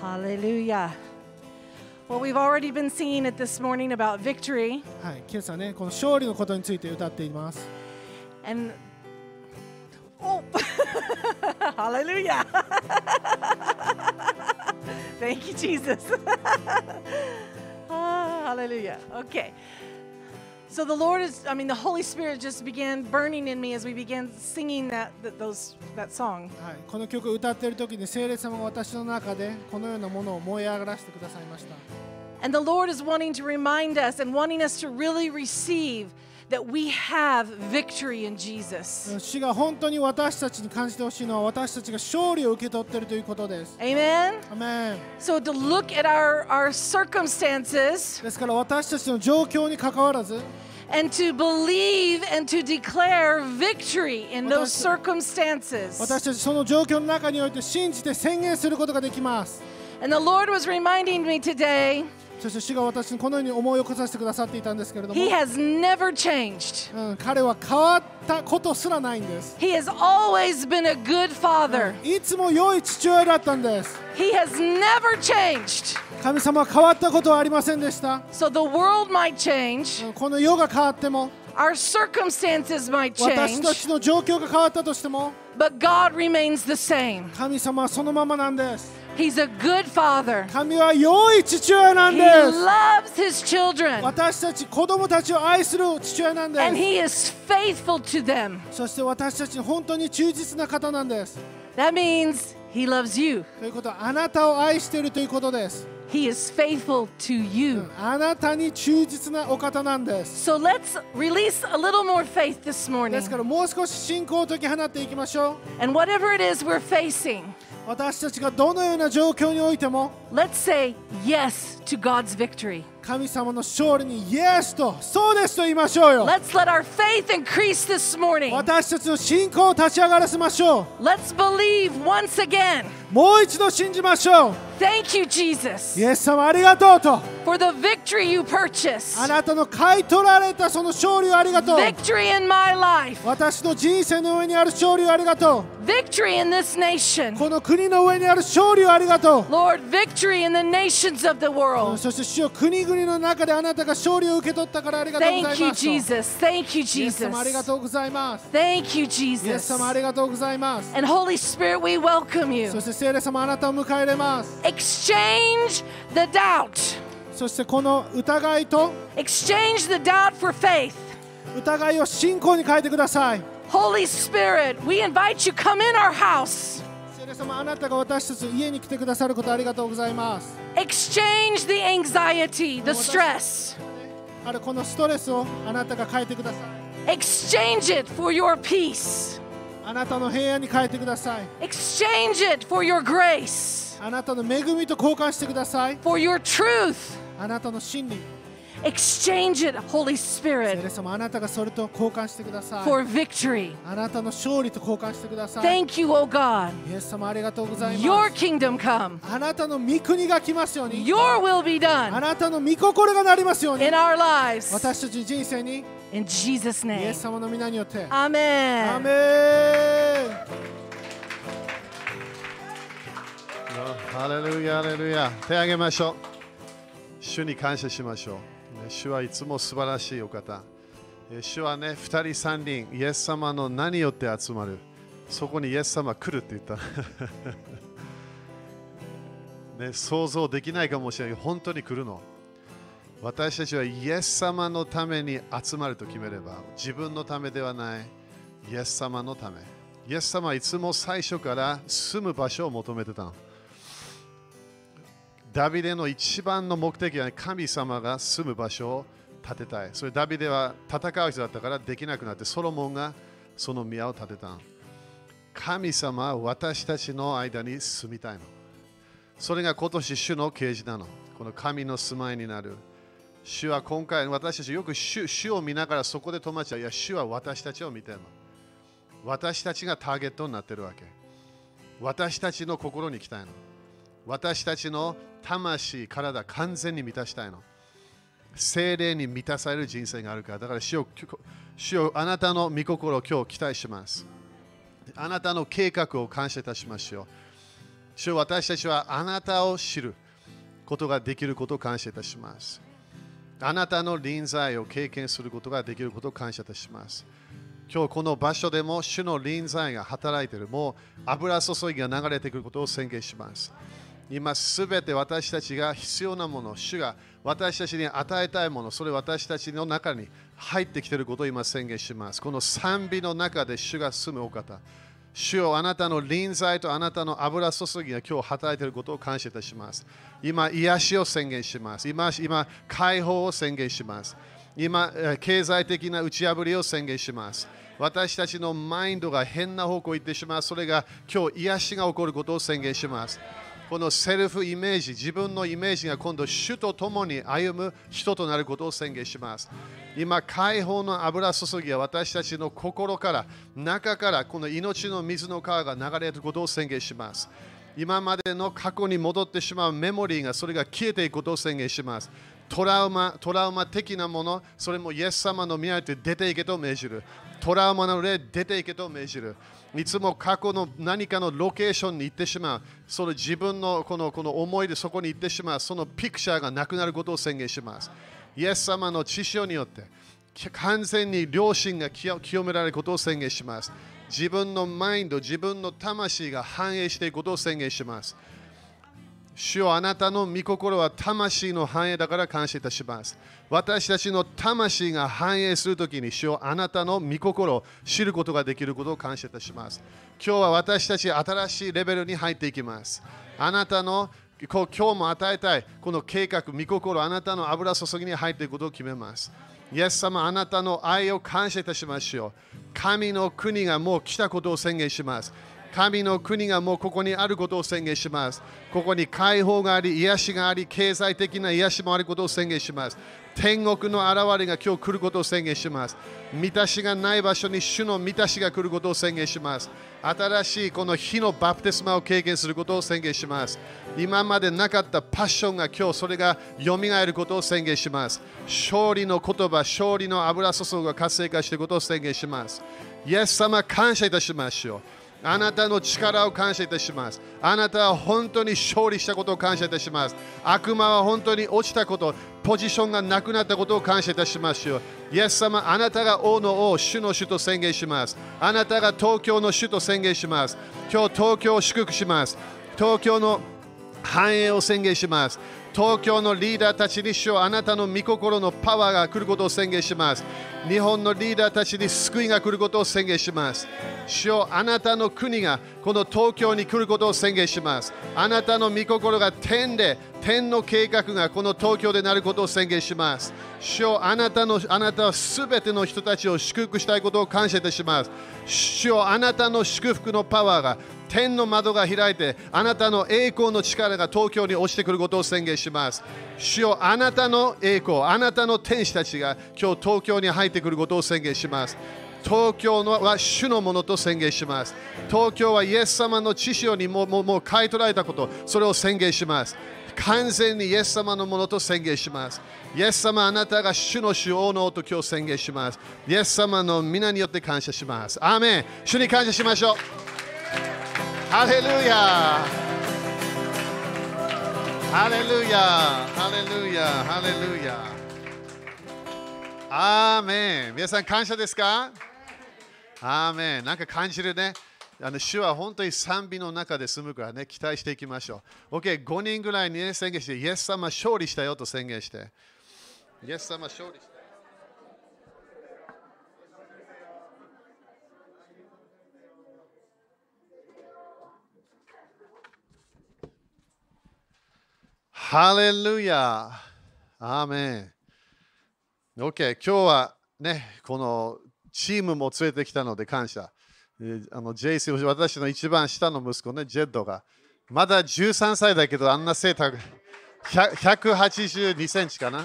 Hallelujah. Well, we've already been singing it this morning about victory. はい、今朝ね、この勝利のことについて歌っています。 And oh, hallelujah. Thank you, Jesus. ah, hallelujah. Okay. So the Lord is, I mean, the Holy Spirit just began burning in me as we began singing that, that, those, that song. はい、この曲を歌っている時に聖霊様が私の中でこのようなものを燃え上がらせてくださいました。 And the Lord is wanting to remind us and wanting us to really receive that we have victory in Jesus. 主が本当に私たちに感じてほしいのは私たちが勝利を受け取っているということです。 Amen? アメン So to look at our, our circumstances ですから私たちの状況に関わらず and to believe and to declare victory in those circumstances. 私たちその状況の中において信じて宣言することができます。 And the Lord was reminding me today, そして主が私にこのように思い起こさせてくださっていたんですけれども、He has never changed. うん、彼は変わったことすらないんです。He has always been a good father. いつも良い父親だったんです。He has never changed. 神様は変わったことはありませんでした。So the world might change, うんこの世が変わっても、our circumstances might 私た change, ちの状況が変わったとしても、but God remains the same. 神様はそのままなんです。He's a good father. 神は良い父親なん He です。 loves his children 私たち子供たちを愛する父親なんで and す。 he is faithful to them. そして私たちに本当に忠実な方なんです。 That means he loves you. ということはあなたを愛しているということです。 He is faithful to you. あなたに忠実なお方なんです。 So let's release a little more faith this で morning. すからもう少し信仰を解き放っていきましょう。 And whatever it is we're facing, 私たちがどのような状況においても let's say yes to God's victory. 神様の勝利にイエスとそうですと言いましょうよ。Let's let our faith increase this morning. 私たちの信仰を立ち上がらせましょ Let's believe once again. う。もう一度信じましょう。Thank you, Jesus, イエス様ありがとうと。for the victory you purchased. あなたの買い取られたその勝利をありがとう。Victory in my life. 私の人生の上にある勝利をありがと Victory in this う。nation. この国の上にある勝利をありがとう。Lord, victory in the nations of the world. そして主よ国々の中であなたが勝利を受け取ったからありがとうござい Thank you, ます。Jesus. Thank you, イエス様ありが Jesus. とうございます。Thank you, イエス Jesus. 様ありがとうございます。And Holy Spirit, we welcome you. そして聖霊様あなたを迎え入れます。Exchange the doubt. そしてこの疑いと Exchange the doubt for faith. 疑いを信仰に変えてください。 Holy Spirit, we invite you come in our house. 聖霊様あなたが私たちの家に来てくださることありがとうございます。 Exchange the anxiety, the stress. あるこのストレスをあなたが変えてください。 Exchange it for your peace. あなたの平安に変えてください。 Exchange it for your grace, あなたの恵みと交換してください。for your truth. あなたの真理。Exchange it, Holy 聖 Spirit, for victory. あなたの勝利と交換してください。Thank you, O God. Your す。kingdom come. あなたの御国が来ますように。Your will be あ done なたの御心がなりますように in。our lives. In Jesus' イ name. エス様の皆によって。ア Amen. ハレルヤ、ハレルヤ。手をげましょう。主に感謝しましょう。主はいつも素晴らしいお方。え主はね、二人三人、イエス様の名によって集まる。そこにイエス様来るって言った。ね、想像できないかもしれない、本当に来るの。私たちはイエス様のために集まると決めれば、自分のためではない、イエス様のため。イエス様はいつも最初から住む場所を求めてたの。ダビデの一番の目的は神様が住む場所を建てたい。それダビデは戦う人だったからできなくなってソロモンがその宮を建てた。神様は私たちの間に住みたいの。それが今年主の啓示なの。この神の住まいになる。主は今回私たちよく主主を見ながらそこで止まっちゃう。いや、主は私たちを見てるの。私たちがターゲットになってるわけ。私たちの心に来たいの。私たちの魂、体、完全に満たしたいの。精霊に満たされる人生があるから。だから主よ、主よあなたの御心を今日期待します。あなたの計画を感謝いたしましょう。主よ私たちはあなたを知ることができることを感謝いたします。あなたの臨在を経験することができることを感謝いたします。今日この場所でも主の臨在が働いている。もう油注ぎが流れてくることを宣言します。今すべて私たちが必要なもの、主が私たちに与えたいもの、それ私たちの中に入ってきていることを今宣言します。この賛美の中で主が住むお方。主よあなたの臨在とあなたの油注ぎが今日働いていることを感謝いたします。今、癒しを宣言します。今、今解放を宣言します。今、経済的な打ち破りを宣言します。私たちのマインドが変な方向に行ってしまう。それが今日癒しが起こることを宣言します。このセルフイメージ、自分のイメージが今度主と共に歩む人となることを宣言します。今、解放の油注ぎは私たちの心から、中からこの命の水の川が流れることを宣言します。今までの過去に戻ってしまうメモリーがそれが消えていくことを宣言します。トラウマ、トラウマ的なもの、それもイエス様の宮で出ていけと命じる。トラウマの霊、出ていけと命じる。いつも過去の何かのロケーションに行ってしまう。その自分のこのこの思いでそこに行ってしまう。そのピクチャーがなくなることを宣言します。イエス様の知潮によって完全に良心が清められることを宣言します。自分のマインド、自分の魂が反映していくことを宣言します。主よあなたの御心は魂の繁栄だから感謝いたします。私たちの魂が繁栄するときに主よあなたの御心を知ることができることを感謝いたします。今日は私たち新しいレベルに入っていきます。あなたの今日も与えたいこの計画、御心、あなたの油注ぎに入っていくことを決めます。イエス様、あなたの愛を感謝いたしましょう。神の国がもう来たことを宣言します。神の国がもうここにあることを宣言します。ここに解放があり、癒しがあり、経済的な癒しもあることを宣言します。天国の現れが今日来ることを宣言します。満たしがない場所に主の満たしが来ることを宣言します。新しいこの火のバプテスマを経験することを宣言します。今までなかったパッションが今日それが蘇ることを宣言します。勝利の言葉、勝利の油注ぎが活性化していることを宣言します。イエス様、感謝いたしましょう。あなたの力を感謝いたします。あなたは本当に勝利したことを感謝いたします。悪魔は本当に落ちたこと、ポジションがなくなったことを感謝いたしますよ。イエス様、あなたが王の王、主の主と宣言します。あなたが東京の主と宣言します。今日、東京を祝福します。東京の繁栄を宣言します。東京のリーダーたちに主よあなたの御心のパワーが来ることを宣言します。日本のリーダーたちに救いが来ることを宣言します。主よあなたの国がこの東京に来ることを宣言します。あなたの御心が天で、天の計画がこの東京でなることを宣言します。主よあなたのあなたはすべての人たちを祝福したいことを感謝いたします。主よあなたの祝福のパワーが天の窓が開いてあなたの栄光の力が東京に落ちてくることを宣言します主よあなたの栄光あなたの天使たちが今日東京に入ってくることを宣言します東京のは主のものと宣言します東京はイエス様の知識にもももう買い取られたことそれを宣言します完全にイエス様のものと宣言します。イエス様、あなたが主の主王の王と今日宣言します。イエス様の皆によって感謝します。アーメン主に感謝しましょう。ハレルヤハレルヤハレルヤハレルヤアーメン皆さん感謝ですか？アーメンなんか感じるね。あの主は本当に賛美の中で住むからね、期待していきましょう。OK、5人ぐらいに、ね、宣言して、イエス様勝利したよと宣言して。イエス様勝利した。ハレルヤアーメン OK、今日はね、このチームも連れてきたので感謝。えーあの JC、私の一番下の息子ね、ジェッドが。まだ13歳だけど、あんな背高い。182センチかな。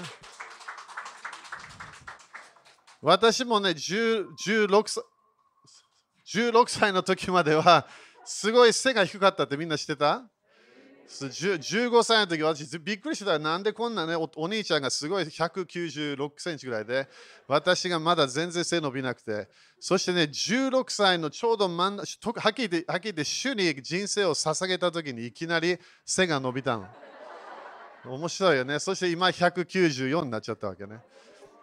私もね、16歳16歳の時までは、すごい背が低かったってみんな知ってた？15歳の時私びっくりしたなんでこんなねお兄ちゃんがすごい196センチぐらいで私がまだ全然背伸びなくて。そしてね16歳のちょうど真ん中はっきり言ってはっきり言って主に人生を捧げた時にいきなり背が伸びたの。面白いよね。そして今194になっちゃったわけね。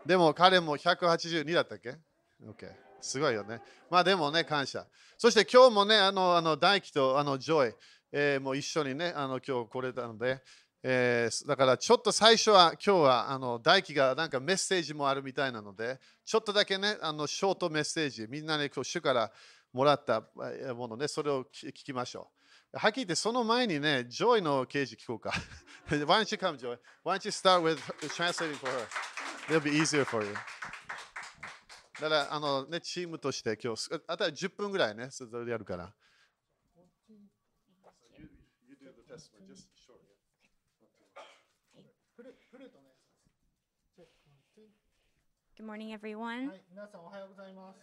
でも彼も182だったっけ ?OK すごいよね。まあでもね感謝。そして今日もねあのあの大輝とあのジョイ。えー、もう一緒にね、あの今日来れたので、えー、だからちょっと最初は今日はあの大輝がなんかメッセージもあるみたいなので、ちょっとだけね、あのショートメッセージ、みんなにね、主からもらったものね、それを聞きましょう。はっきり言って、その前にね、ジョイの啓示聞こうか。Why don't you come, Joy? Why don't you start with translating for her? It'll be easier for you. だから、あのね、チームとして今日、あとは10分ぐらいね、それでやるから。Good morning, everyone. はい、皆さんおはようございます。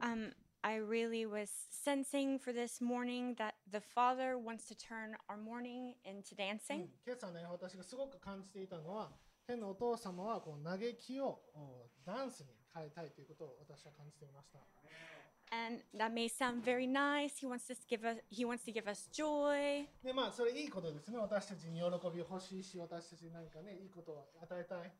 Um, I really was sensing for this morning that the Father wants to turn our morning into dancing. 今朝ね、私がすごく感じていたのは、天のお父様はこう嘆きをおダンスに変えたいということを私は感じていました。And that may sound very nice. He wants to give us he wants to give us joy. で、まあ、それいいことですね。私たちに喜び欲しいし、私たちに何かね、いいことを与えたい。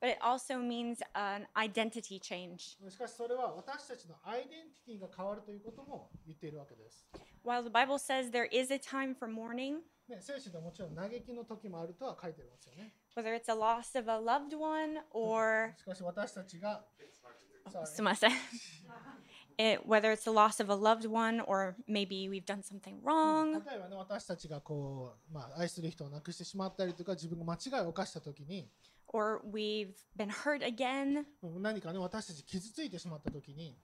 But it also means an identity change. しかし、それは私たちのアイデンティティが変わるということも言っているわけです。 While the Bible says there is a time for mourning, ね、聖書ではもちろん嘆きの時もあるとは書いてますよね。 whether it's a loss of a loved one or しかし、私たちが、Sorry. すみません it, whether it's the loss of a loved one or maybe we've done something wrong 例えばね、私たちがこう、まあ、愛する人を亡くしてしまったりとか、自分が間違いを犯したときに、 or we've been hurt again うん何かね、私たち傷ついてしまったときに、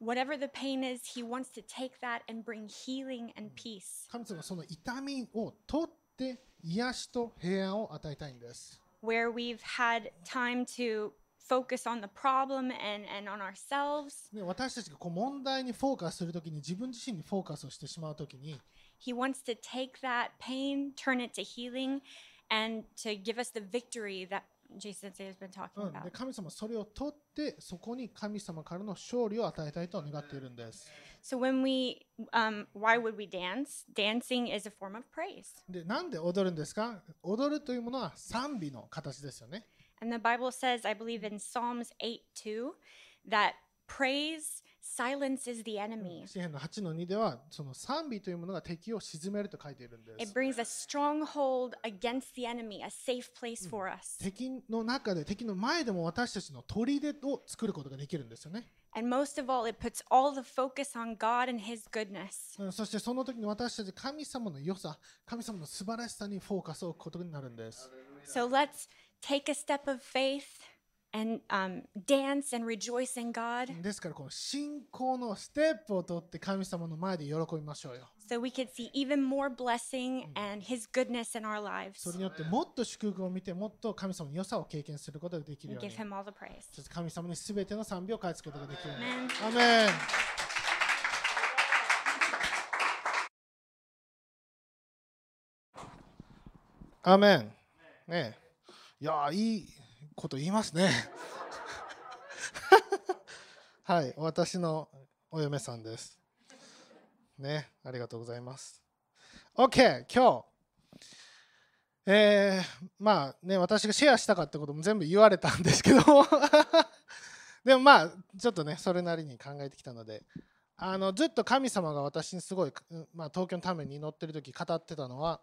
whatever the pain is he wants to take that and bring healing and peace 神様はその痛みを取って癒しと平安を与えたいんです。 where we've had time to focus on the problem and, and on ourselves ね、私たちがこう問題にフォーカスするときに、自分自身にフォーカスをしてしまうときに、he wants to take that pain turn it to healing and to give us the victory that jason has been talking about 神様はそれを取って、そこに神様からの勝利を与えたいと願っているんです。so when we um, why would we dance dancing is a form of praise で、なんで踊るんですか踊るというものは賛美の形ですよね。And the Bible says, I believe in Psalms 8 2, that praise silences the enemy. 詩篇の8の2では、その賛美というものが敵を鎮めると書いているんです It。brings a stronghold against the enemy, a safe place for us. 敵の中で、敵の前でも私たちの砦を作ることができるんですよね。And most of all, it puts all the focus on God and His goodness. うんそしてその時に私たち神様の良さ、神様の素晴らしさにフォーカスを置くことになるんです。So let's take a step of faith and um, dance and rejoice in God ですから、この信仰のステップを取って神様の前で喜びましょうよ。 so we could see even more blessing and His goodness in our そ lives. れによってもっと祝福を見て、もっと神様の良さを経験することができる And よう give に。 Him all the praise. そして神様にすべての賛美を返すことができるように。 Amen. アメンアメン。ねえ いやいいこと言いますね。はい、私のお嫁さんです。ね、ありがとうございます。OK、今日。えー、まあね、私がシェアしたかったことも全部言われたんですけど でもまあちょっとねそれなりに考えてきたのであのずっと神様が私にすごい、まあ、東京のために祈ってる時語ってたのは、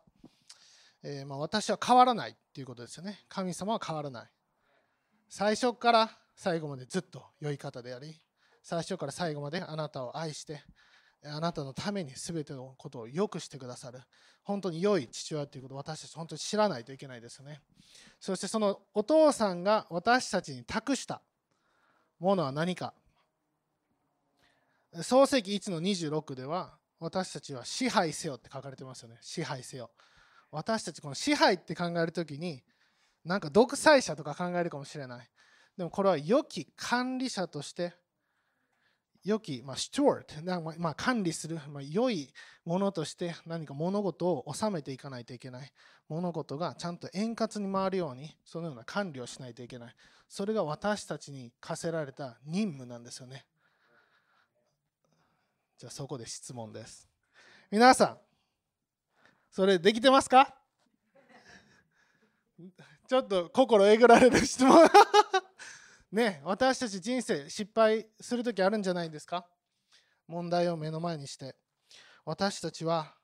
えーまあ、私は変わらないっていうことですよね。神様は変わらない。最初から最後までずっと良い方であり最初から最後まであなたを愛してあなたのために全てのことを良くしてくださる本当に良い父親ということを私たち本当に知らないといけないですよね。そしてそのお父さんが私たちに託したものは何か。創世記1の26では私たちは支配せよって書かれてますよね。支配せよ。私たちこの支配って考えるときになんか独裁者とか考えるかもしれないでもこれは良き管理者として良き、まあ、スチュワート、まあまあ、管理する、まあ、良いものとして何か物事を収めていかないといけない。物事がちゃんと円滑に回るように、そのような管理をしないといけない。それが私たちに課せられた任務なんですよね。じゃあそこで質問です。皆さん、それできてますか？ちょっと心えぐられる質問。ね私たち人生失敗する時あるんじゃないですか？問題を目の前にして。私たちは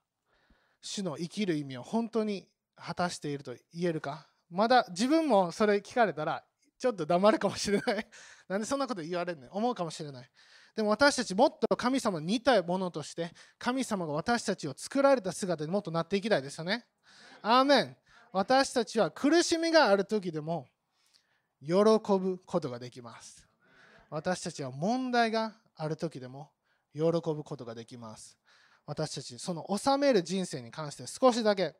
主の生きる意味を本当に果たしていると言えるか？まだ自分もそれ聞かれたらちょっと黙るかもしれない。なんでそんなこと言われるの思うかもしれない。でも私たちもっと神様に似たものとして神様が私たちを作られた姿にもっとなっていきたいですよねアーメン私たちは苦しみがある時でも喜ぶことができます。私たちは問題がある時でも喜ぶことができます。私たち、その治める人生に関して少しだけ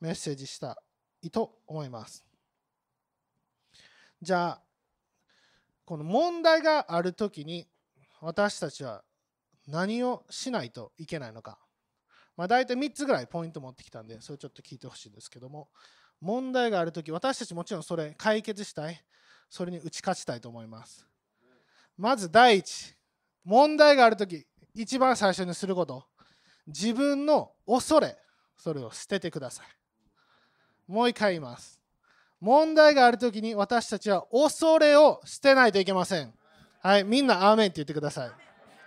メッセージしたいと思います。じゃあ、この問題がある時に私たちは何をしないといけないのか。まあ、大体3つぐらいポイント持ってきたんで、それちょっと聞いてほしいんですけども、問題があるとき、私たちもちろんそれ解決したい、それに打ち勝ちたいと思います。まず第一、問題があるとき、一番最初にすること、自分の恐れ、それを捨ててください。もう一回言います。問題があるときに私たちは恐れを捨てないといけません。はい、みんなアーメンって言ってください。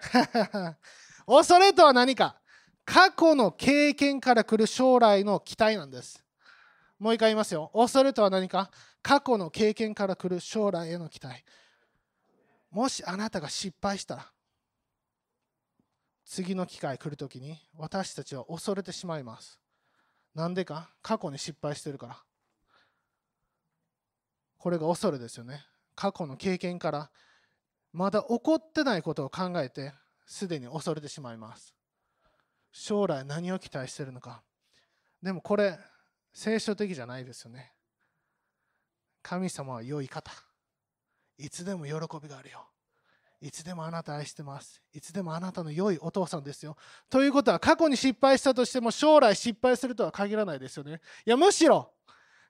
恐れとは何か過去の経験から来る将来の期待なんです。もう一回言いますよ。恐れとは何か過去の経験から来る将来への期待。もしあなたが失敗したら、次の機会来るときに私たちは恐れてしまいます。なんでか？過去に失敗してるから。これが恐れですよね。過去の経験からまだ起こってないことを考えてすでに恐れてしまいます。将来何を期待してるのか。でもこれ聖書的じゃないですよね。神様は良い方。いつでも喜びがあるよ。いつでもあなた愛してます。いつでもあなたの良いお父さんですよ。ということは過去に失敗したとしても将来失敗するとは限らないですよね。いやむしろ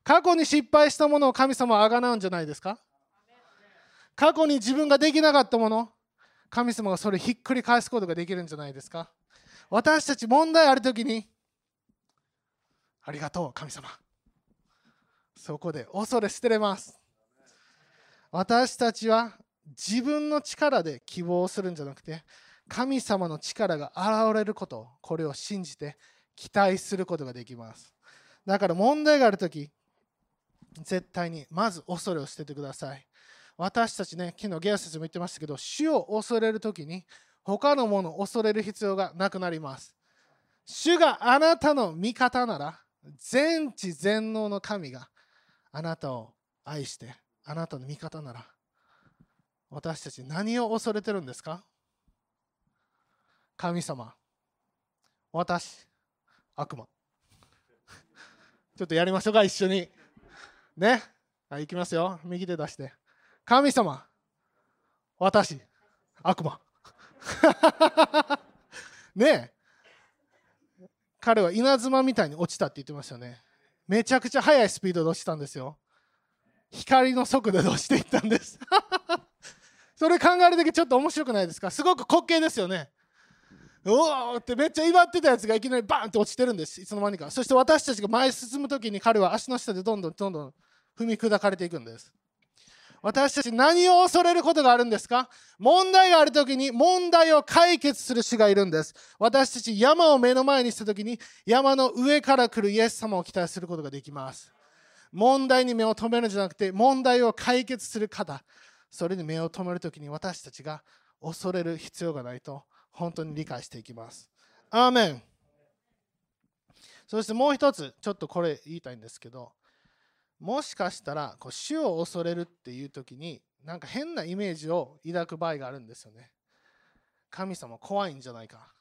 過去に失敗したものを神様はあがなうんじゃないですか過去に自分ができなかったもの神様がそれひっくり返すことができるんじゃないですか？私たち問題あるときにありがとう神様。そこで恐れ捨てれます。私たちは自分の力で希望するんじゃなくて神様の力が現れることこれを信じて期待することができます。だから問題があるとき絶対にまず恐れを捨ててください。私たちね昨日ゲア先生も言ってましたけど主を恐れるときに他のものを恐れる必要がなくなります。主があなたの味方なら全知全能の神があなたを愛してあなたの味方なら私たち何を恐れてるんですか？神様私悪魔。ちょっとやりましょうか一緒に。ね。はい行きますよ。右手出して。神様私悪魔。ねえ。彼は稲妻みたいに落ちたって言ってましたよね。めちゃくちゃ速いスピードで落ちたんですよ。光の速度で落ちていったんです。それ考えるだけちょっと面白くないですか？すごく滑稽ですよね。おおってめっちゃ威張ってたやつがいきなりバーンって落ちてるんです。いつの間にか。そして私たちが前進む時に彼は足の下でどんどんどんどん踏み砕かれていくんです。私たち何を恐れることがあるんですか？問題がある時に問題を解決する主がいるんです。私たち山を目の前にした時に山の上から来るイエス様を期待することができます。問題に目を留めるんじゃなくて問題を解決する方。それに目を留める時に私たちが恐れる必要がないと本当に理解していきます。アーメン。そしてもう一つちょっとこれ言いたいんですけどもしかしたらこう主を恐れるっていう時になんか変なイメージを抱く場合があるんですよね。神様怖いんじゃないか。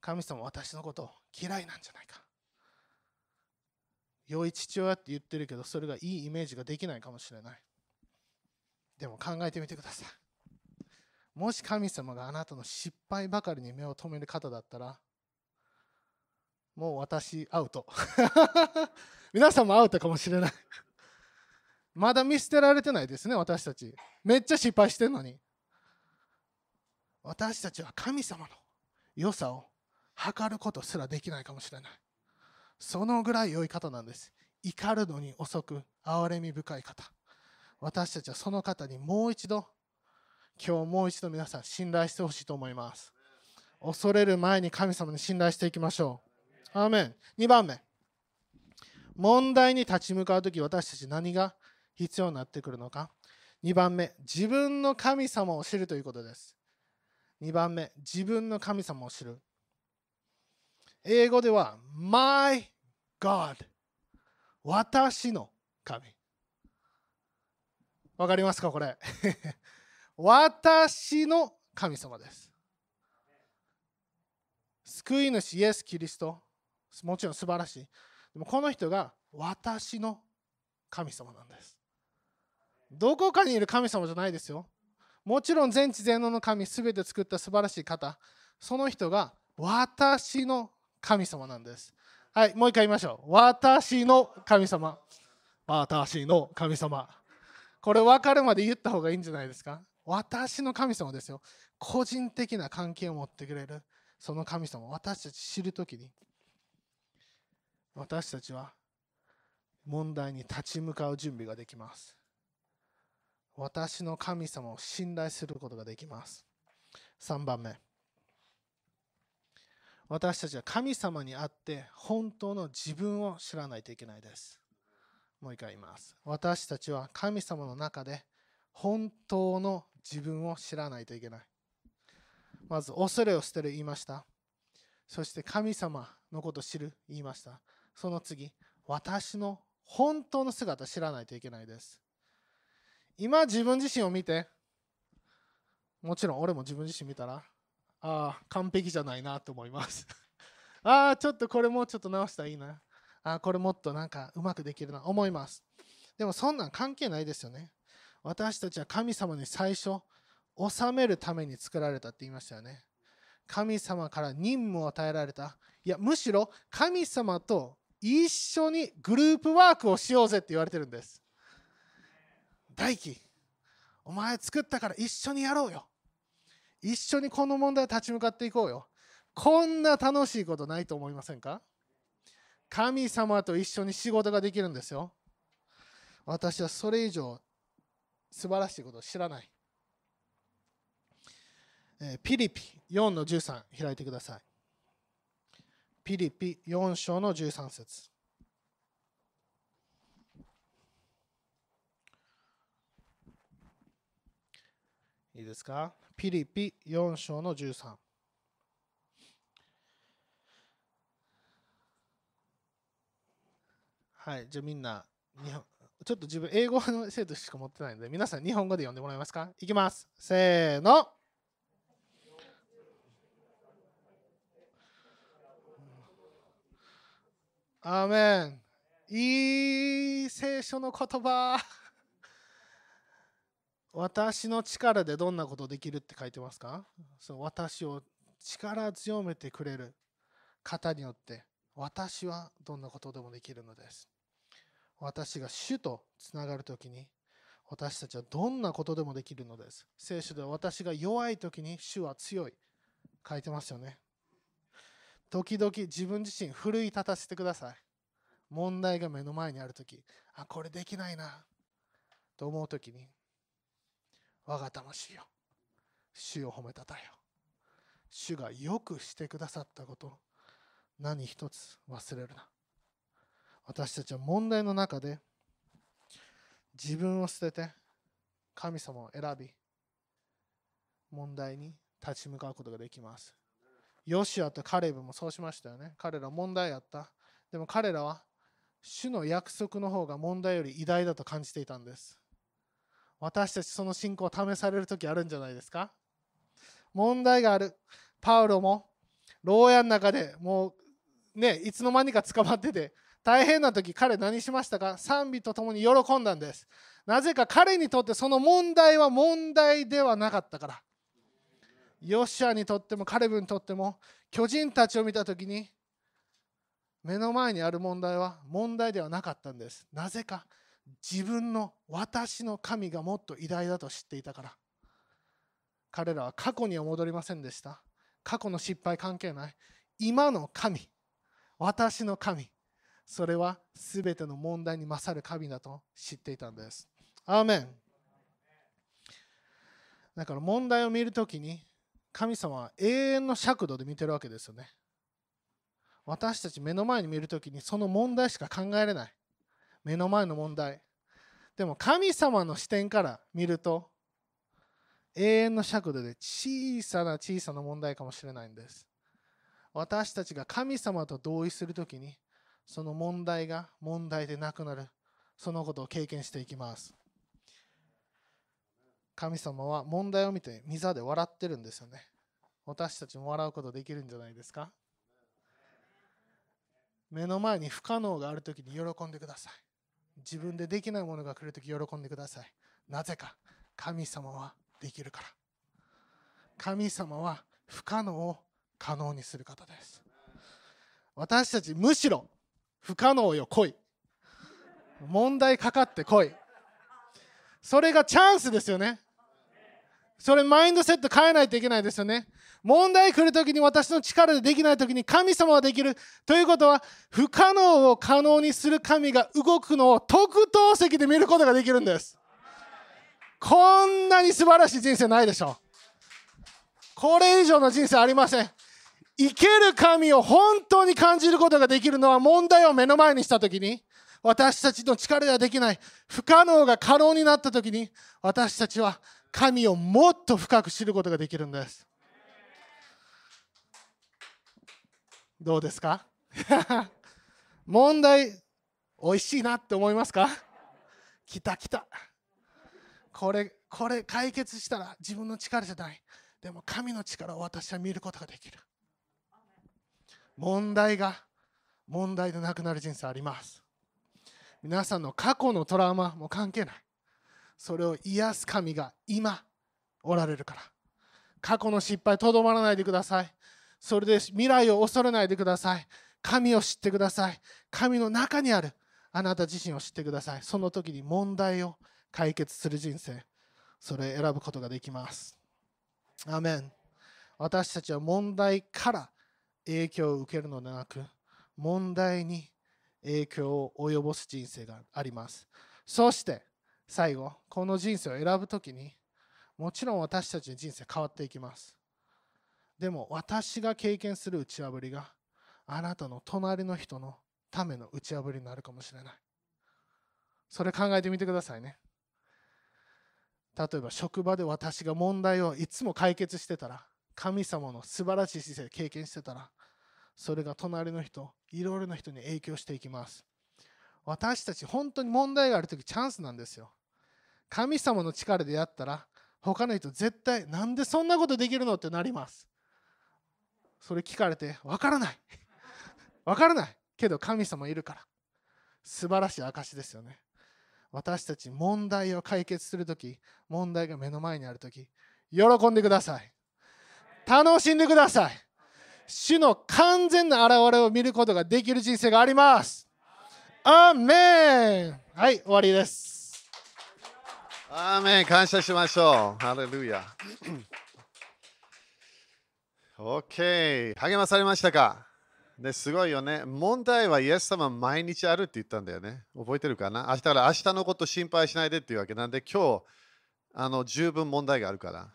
神様私のこと嫌いなんじゃないか。良い父親って言ってるけどそれがいいイメージができないかもしれない。でも考えてみてください。もし神様があなたの失敗ばかりに目を留める方だったらもう私アウト。皆さんもアウトかもしれない。まだ見捨てられてないですね私たち。めっちゃ失敗してるのに。私たちは神様の良さを測ることすらできないかもしれない。そのぐらい良い方なんです。怒るのに遅く憐れみ深い方。私たちはその方にもう一度今日もう一度皆さん信頼してほしいと思います。恐れる前に神様に信頼していきましょう。アーメン。2番目。問題に立ち向かう時私たち何が必要になってくるのか。2番目自分の神様を知るということです。2番目自分の神様を知る。英語では My God 私の神。わかりますかこれ？私の神様です。救い主イエス・キリスト。もちろん素晴らしい。でもこの人が私の神様なんです。どこかにいる神様じゃないですよ。もちろん全知全能の神すべて作った素晴らしい方。その人が私の神様なんです。はいもう一回言いましょう。私の神様。私の神様。これ分かるまで言った方がいいんじゃないですか。私の神様ですよ。個人的な関係を持ってくれる。その神様。私たち知るときに。私たちは問題に立ち向かう準備ができます。私の神様を信頼することができます。3番目。私たちは神様にあって本当の自分を知らないといけないです。もう一回言います。私たちは神様の中で本当の自分を知らないといけない。まず恐れを捨てる言いました。そして神様のことを知る言いました。その次私の本当の姿を知らないといけないです。今自分自身を見てもちろん俺も自分自身見たらああ完璧じゃないなと思います。ああちょっとこれもうちょっと直したらいいな。ああこれもっとなんかうまくできるな。思います。でもそんなん関係ないですよね。私たちは神様に最初治めるために作られたって言いましたよね。神様から任務を与えられた。いやむしろ神様と一緒にグループワークをしようぜって言われてるんです。大輝お前作ったから一緒にやろうよ。一緒にこの問題立ち向かっていこうよ。こんな楽しいことないと思いませんか？神様と一緒に仕事ができるんですよ。私はそれ以上素晴らしいことを知らない。ピリピ4の13開いてください。ピリピ4章の13節。いいですか？ピリピ4章の13はいじゃあみんな日本ちょっと自分英語の生徒しか持ってないので皆さん日本語で読んでもらえますか？いきます。せーの。アーメンいい聖書の言葉。私の力でどんなことできるって書いてますか？そう私を力強めてくれる。方によって。私はどんなことでもできるのです。私が主とつながるときに私たちはどんなことでもできるのです。聖書では私が弱いときに主は強い。書いてますよね。時々自分自身奮い立たせてください。問題が目の前にあるときあこれできないなと思うときに我が魂よ主を褒めたたえよ。主がよくしてくださったこと何一つ忘れるな。私たちは問題の中で自分を捨てて神様を選び問題に立ち向かうことができます。ヨシアとカレブもそうしましたよね。彼ら問題あった。でも彼らは主の約束の方が問題より偉大だと感じていたんです。私たちその信仰を試される時あるんじゃないですか。問題がある。パウロも牢屋の中でもうねいつの間にか捕まってて大変な時彼何しましたか？賛美とともに喜んだんです。なぜか彼にとってその問題は問題ではなかったから。ヨシアにとってもカレブにとっても巨人たちを見た時に目の前にある問題は問題ではなかったんです。なぜか自分の私の神がもっと偉大だと知っていたから。彼らは過去には戻りませんでした。過去の失敗関係ない。今の神私の神それは全ての問題に勝る神だと知っていたんです。アーメン。だから問題を見るときに神様は永遠の尺度で見てるわけですよね。私たち目の前に見るときにその問題しか考えれない。目の前の問題。でも神様の視点から見ると永遠の尺度で小さな小さな問題かもしれないんです。私たちが神様と同意するときにその問題が問題でなくなる。そのことを経験していきます。神様は問題を見て御座で笑ってるんですよね。私たちも笑うことできるんじゃないですか。目の前に不可能があるときに喜んでください。自分でできないものが来るとき喜んでください。なぜか神様はできるから。神様は不可能を可能にする方です。私たちむしろ不可能よ来い。問題かかって来い。それがチャンスですよね。それマインドセット変えないといけないですよね。問題来るときに私の力でできないときに神様はできるということは不可能を可能にする神が動くのを特等席で見ることができるんです。こんなに素晴らしい人生ないでしょ。うこれ以上の人生ありません。生ける神を本当に感じることができるのは問題を目の前にしたときに私たちの力ではできない不可能が可能になったときに私たちは神をもっと深く知ることができるんです。どうですか？問題おいしいなって思いますか？来た来た。これこれ解決したら自分の力じゃない。でも神の力を私は見ることができる。問題が問題でなくなる人生あります。皆さんの過去のトラウマも関係ない。それを癒す神が今おられるから。過去の失敗とどまらないでください。それで未来を恐れないでください。神を知ってください。神の中にある。あなた自身を知ってください。その時に問題を解決する人生。それ選ぶことができます。アメン。私たちは問題から影響を受けるのではなく問題に影響を及ぼす人生があります。そして最後この人生を選ぶ時にもちろん私たちの人生変わっていきます。でも私が経験する打ち破りがあなたの隣の人のための打ち破りになるかもしれない。それ考えてみてくださいね。例えば職場で私が問題をいつも解決してたら神様の素晴らしい姿勢を経験してたらそれが隣の人いろいろな人に影響していきます。私たち本当に問題がある時チャンスなんですよ。神様の力でやったら他の人絶対なんでそんなことできるのってなります。それ聞かれてわからない。わからない。けど神様いるから。素晴らしい証ですよね。私たち問題を解決するとき問題が目の前にあるとき喜んでください。楽しんでください。主の完全な現れを見ることができる人生があります。アーメン。はい終わりです。アーメン感謝しましょう。ハレルヤ。OK。励まされましたかですごいよね。問題はイエス様毎日あるって言ったんだよね。覚えてるかな?明日から明日のこと心配しないでっていうわけなんで今日あの十分問題があるから。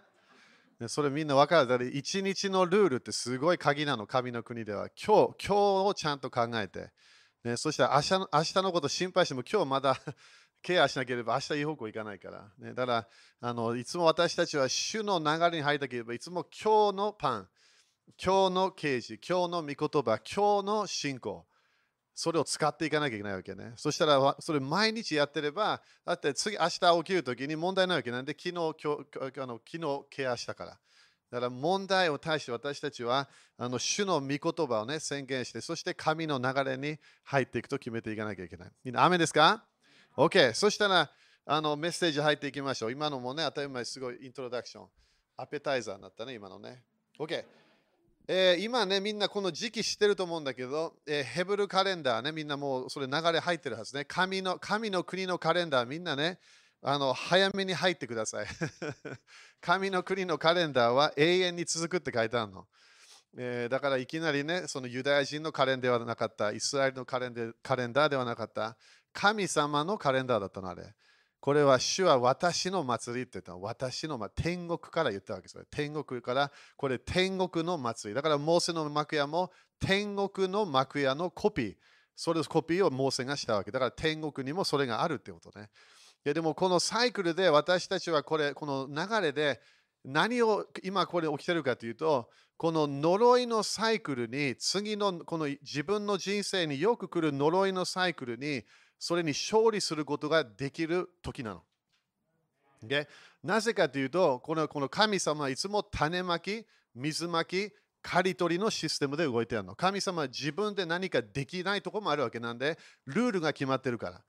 ねそれみんな分かる。だって一日のルールってすごい鍵なの、神の国では。今日、今日をちゃんと考えて。ね、そしたら明日の明日のこと心配しても今日まだケアしなければ明日いい方向行かないから。ね、だからあの、いつも私たちは主の流れに入ったければ、いつも今日のパン、今日の啓示、今日の御言葉、今日の信仰、それを使っていかなきゃいけないわけね。そしたら、それ毎日やってれば、だって次、明日起きるときに問題ないわけなんで、昨日、今日あの昨日ケアしたから。だから問題を対して私たちはあの主の御言葉を、ね、宣言して、そして神の流れに入っていくと決めていかなきゃいけない。みんな、雨ですか？?OK。そしたらあのメッセージ入っていきましょう。今のもね、当たり前すごいイントロダクション。アペタイザーになったね、今のね。OK。えー今ね、みんなこの時期知ってると思うんだけど、えーヘブルカレンダーね、みんなもうそれ流れ入ってるはずね。神の神の国のカレンダー、みんなね、あの早めに入ってください。神の国のカレンダーは永遠に続くって書いてあるの。えーだからいきなりね、そのユダヤ人のカレンダーではなかった、イスラエルのカレンダーカレンダーではなかった、神様のカレンダーだったのあれ。これは主は私の祭りって言ったの。私の、ま、天国から言ったわけです。天国から、これ天国の祭り。だからモーセの幕屋も天国の幕屋のコピー。それコピーをモーセがしたわけ。だから天国にもそれがあるってことね。いやでもこのサイクルで私たちはこれ、この流れで何を今これ起きてるかというと、この呪いのサイクルに、次のこの自分の人生によく来る呪いのサイクルに、それに勝利することができる時なの。でなぜかというと、このこの神様はいつも種まき、水まき、刈り取りのシステムで動いているの。神様は自分で何かできないところもあるわけなんで、ルールが決まってるから。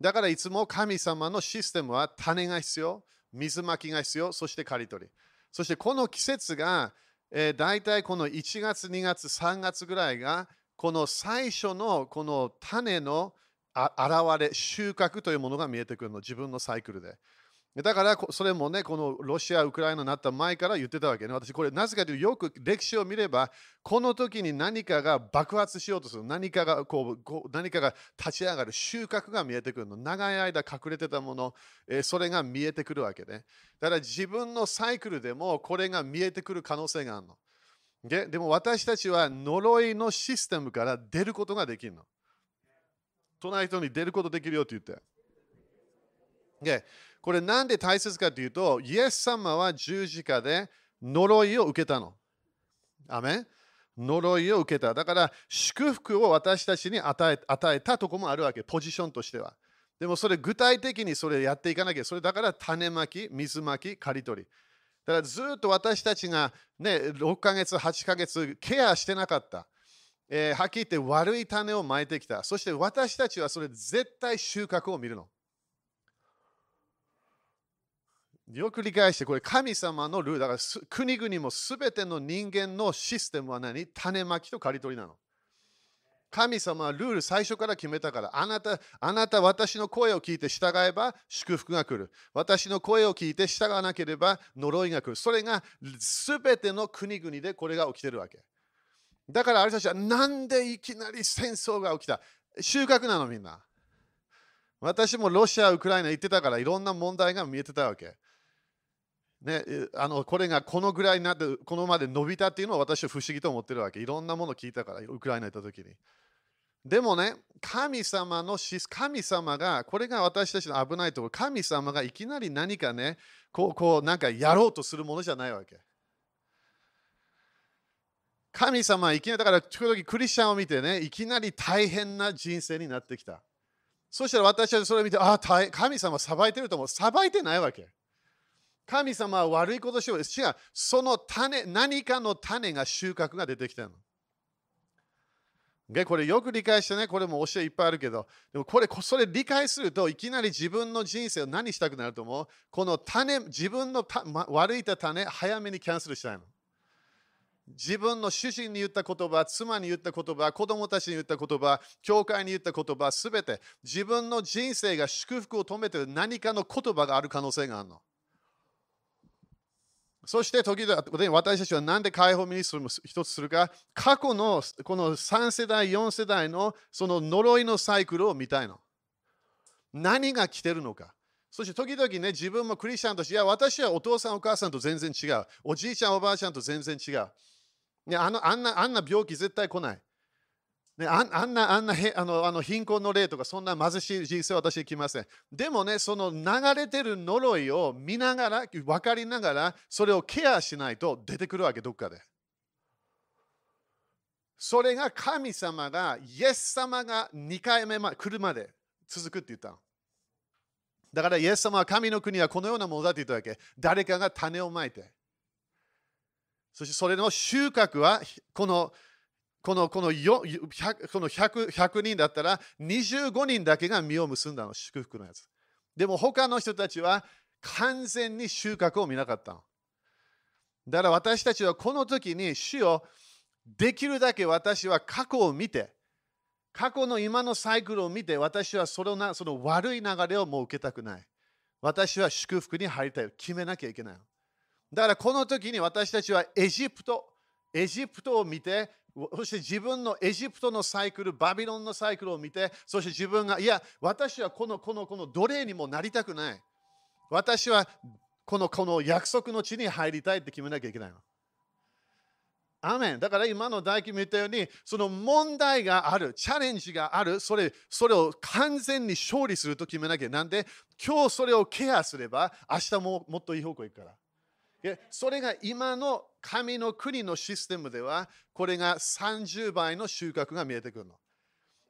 だからいつも神様のシステムは種が必要、水まきが必要、そして刈り取り。そしてこの季節が、えー、大体この1月、2月、3月ぐらいが、この最初のこの種の現れ、収穫というものが見えてくるの、自分のサイクルで。だからそれもね、このロシア、ウクライナになった前から言ってたわけね。私、これなぜかというと、よく歴史を見れば、この時に何かが爆発しようとする、何かがこうこう何かが立ち上がる、収穫が見えてくるの。長い間隠れてたもの、えそれが見えてくるわけね。だから自分のサイクルでもこれが見えてくる可能性があるの。ででも私たちは呪いのシステムから出ることができるの。隣人に出ることできるよって言って。でこれなんで大切かというと、イエス様は十字架で呪いを受けたの。アメ呪いを受けた。だから祝福を私たちに与え与えたとこもあるわけ、ポジションとしては。でもそれ具体的にそれやっていかなきゃ。それだから種まき、水まき、刈り取り。だからずっと私たちが、ね、6ヶ月、8ヶ月ケアしてなかった。えーはっきり言って悪い種をまいてきた。そして私たちはそれ絶対収穫を見るの。よく理解して、これ神様のルールだから国々もすべての人間のシステムは何？種まきと刈り取りなの。神様はルール最初から決めたから、あなた、あなた、私の声を聞いて従えば祝福が来る。私の声を聞いて従わなければ呪いが来る。それがすべての国々でこれが起きてるわけ。だからあれたちはなんでいきなり戦争が起きた？収穫なのみんな。私もロシア、ウクライナ行ってたからいろんな問題が見えてたわけ。ね、あのこれがこのぐらいになって、このまで伸びたっていうのは私は不思議と思ってるわけ。いろんなもの聞いたから、ウクライナ行った時に。でもね、神様の神様が、これが私たちの危ないところ、神様がいきなり何かね、こう、こうなんかやろうとするものじゃないわけ。神様はいきなり、だから時々クリスチャンを見てね、いきなり大変な人生になってきた。そしたら私たちそれを見て、ああ、神様裁いてると思う。裁いてないわけ。神様は悪いことしよう。違う。その種、何かの種が収穫が出てきたの。でこれよく理解してね、これも教えいっぱいあるけど、でもこれ、それ理解するといきなり自分の人生を何したくなると思う？この種、自分のた、ま、悪いた種、早めにキャンセルしたいの。自分の主人に言った言葉、妻に言った言葉、子供たちに言った言葉、教会に言った言葉、すべて自分の人生が祝福を止めている何かの言葉がある可能性があるの。そして時々私たちは何で解放ミニストリーも一つするか、過去のこの3世代、4世代のその呪いのサイクルを見たいの。何が来てるのか。そして時々ね、自分もクリスチャンとして、いや、私はお父さん、お母さんと全然違う。おじいちゃん、おばあちゃんと全然違う。ね、あのあんなあんな病気絶対来ない。ね、あんあんなあんなへあのあの貧困の例とかそんな貧しい人生は私来ません。でもね、その流れてる呪いを見ながら、分かりながら、それをケアしないと出てくるわけ、どっかで。それが神様が、イエス様が2回目ま来るまで続くって言ったの。だからイエス様は神の国はこのようなものだって言ったわけ。誰かが種をまいて。そしてそれの収穫はこのこのこの 100, この 100, 100人だったら25人だけが実を結んだの、祝福のやつ。でも他の人たちは完全に収穫を見なかったの。だから私たちはこの時に主をできるだけ私は過去を見て、過去の今のサイクルを見て、私はそのなその悪い流れをもう受けたくない。私は祝福に入りたい。決めなきゃいけない。だからこの時に私たちはエジプト、エジプトを見て、そして自分のエジプトのサイクル、バビロンのサイクルを見て、そして自分が、いや、私はこのこのこの奴隷にもなりたくない。私はこのこの約束の地に入りたいって決めなきゃいけないの。アメンだから今の大輝も言ったように、その問題がある、チャレンジがある、それそれを完全に勝利すると決めなきゃ。なんで、今日それをケアすれば、明日ももっといい方向行くから。それが今の神の国のシステムでは、これが30倍の収穫が見えてくるの。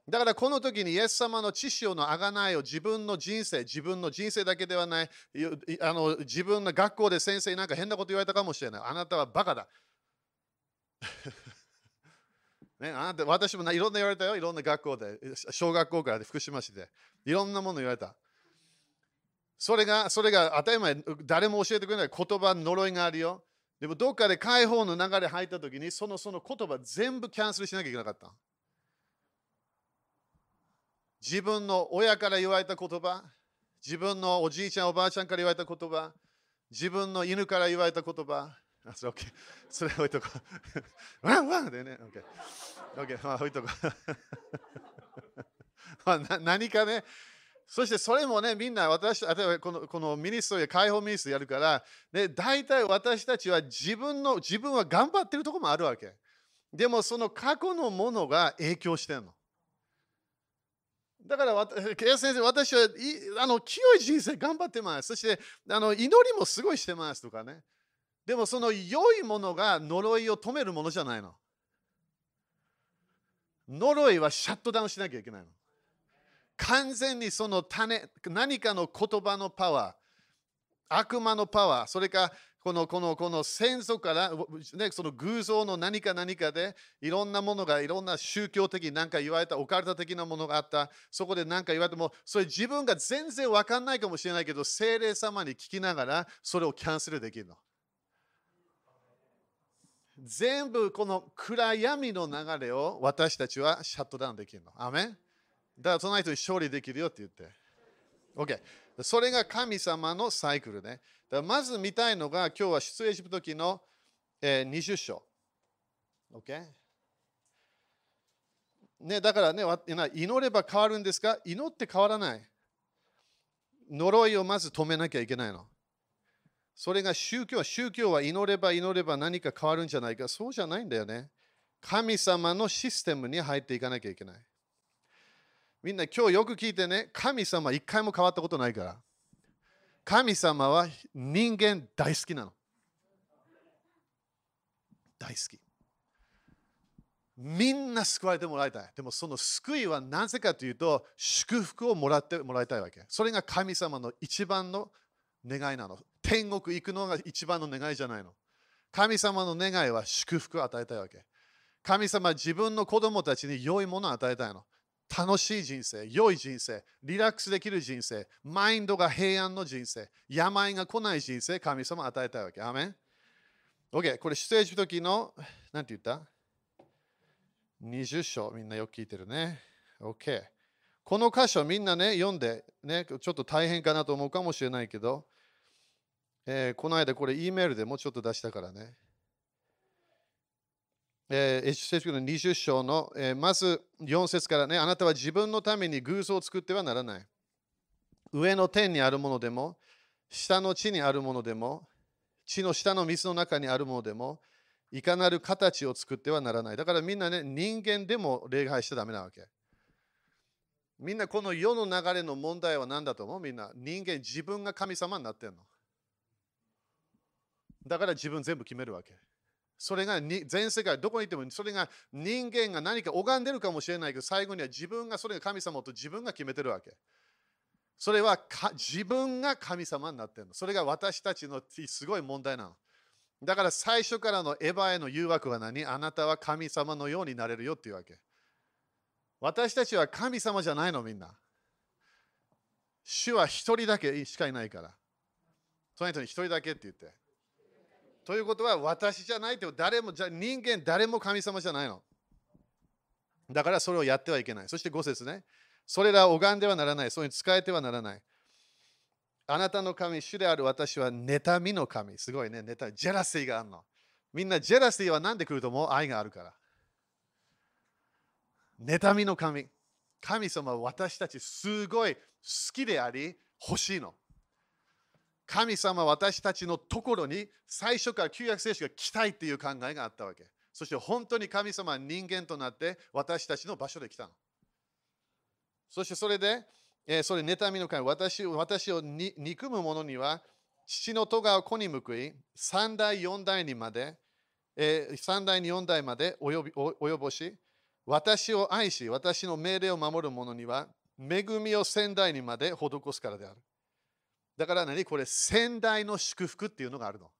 だからこの時にイエス様の知識のあがないを自分の人生、自分の人生だけではない、あの自分の学校で先生なんか変なこと言われたかもしれない。あなたはバカだ。ね、あなた私もいろんな言われたよ、いろんな学校で、小学校からで福島市で、いろんなもの言われた。それが、それが当たり前、誰も教えてくれない言葉、呪いがあるよ。でもどっかで解放の流れ入ったときに、そのその言葉全部キャンセルしなきゃいけなかった。自分の親から言われた言葉、自分のおじいちゃん、おばあちゃんから言われた言葉、自分の犬から言われた言葉、あ、それ OK。それ置いとこう。ワンワンでね。OK。OK。まあ置いとこう。まあ、何かね。そしてそれもね、みんな私、例えばこのこの ministry、解放 ministry やるから、ね、大体私たちは自分の、自分は頑張ってるとこもあるわけ。でもその過去のものが影響してるの。だから、先生、私はいあの清い人生頑張ってます。そしてあの祈りもすごいしてますとかね。でもその良いものが呪いを止めるものじゃないの。呪いはシャットダウンしなきゃいけないの。完全にその種、何かの言葉のパワー、悪魔のパワー、それかこのこのこの戦争から、ね、その偶像の何か何かでいろんなものがいろんな宗教的何か言われた、オカルト的なものがあった、そこで何か言われても、それ自分が全然分かんないかもしれないけど、精霊様に聞きながらそれをキャンセルできるの。全部この暗闇の流れを私たちはシャットダウンできるの。アメンだからその人に勝利できるよって言って。OK。それが神様のサイクルね。だまず見たいのが今日は出エジプト記の、えー、20章。OK? ね、だからね、祈れば変わるんですか祈って変わらない。呪いをまず止めなきゃいけないの。それが宗教、宗教は祈れば祈れば何か変わるんじゃないか。そうじゃないんだよね。神様のシステムに入っていかなきゃいけない。みんな今日よく聞いてね、神様一回も変わったことないから。神様は人間大好きなの。大好き。みんな救われてもらいたい。でもその救いはなぜかというと、祝福をもらってもらいたいわけ。それが神様の一番の願いなの。天国行くのが一番の願いじゃないの。神様の願いは祝福を与えたいわけ。神様は自分の子供たちに良いものを与えたいの。楽しい人生、良い人生、リラックスできる人生、マインドが平安の人生、病が来ない人生、神様与えたいわけ。アメン ?OK、これ、出演するときの、なんて言った ?20 章、みんなよく聞いてるね。OK。この箇所みんなね、読んで、ね、ちょっと大変かなと思うかもしれないけど、えー、この間これ E メールでもうちょっと出したからね。えー、エジプトの20章の、えー、まず4節からね、あなたは自分のために偶像を作ってはならない。上の天にあるものでも、下の地にあるものでも、地の下の水の中にあるものでも、いかなる形を作ってはならない。だからみんなね、人間でも礼拝しちゃダメなわけ。みんなこの世の流れの問題は何だと思う？みんな人間自分が神様になってんの。だから自分全部決めるわけ。それが全世界どこにいてもそれが人間が何か拝んでるかもしれないけど最後には自分がそれが神様と自分が決めてるわけ。それは自分が神様になってるの。それが私たちのすごい問題なの。だから最初からのエヴァへの誘惑は何？あなたは神様のようになれるよっていうわけ。私たちは神様じゃないのみんな。主は一人だけしかいないから。その人に一人だけって言って。ということは私じゃないって誰もじゃ人間誰も神様じゃないの。だからそれをやってはいけない。そして5節ね。それらを拝んではならない。それに使えてはならない。あなたの神、主である私は妬みの神。すごいね、妬み。ジェラシーがあるの。みんなジェラシーは何で来ると思う？愛があるから。妬みの神。神様は私たちすごい好きであり欲しいの。神様私たちのところに最初から旧約聖書が来たいっていう考えがあったわけ。そして本当に神様は人間となって私たちの場所で来たの。そしてそれで、えー、それ妬みの神私私を憎む者には父の戸を子に報い三代四代にまで、えー、三代に四代まで及び及ぼし私を愛し私の命令を守る者には恵みを仙代にまで施すからである。だから何？これ仙代の祝福っていうのがあるの。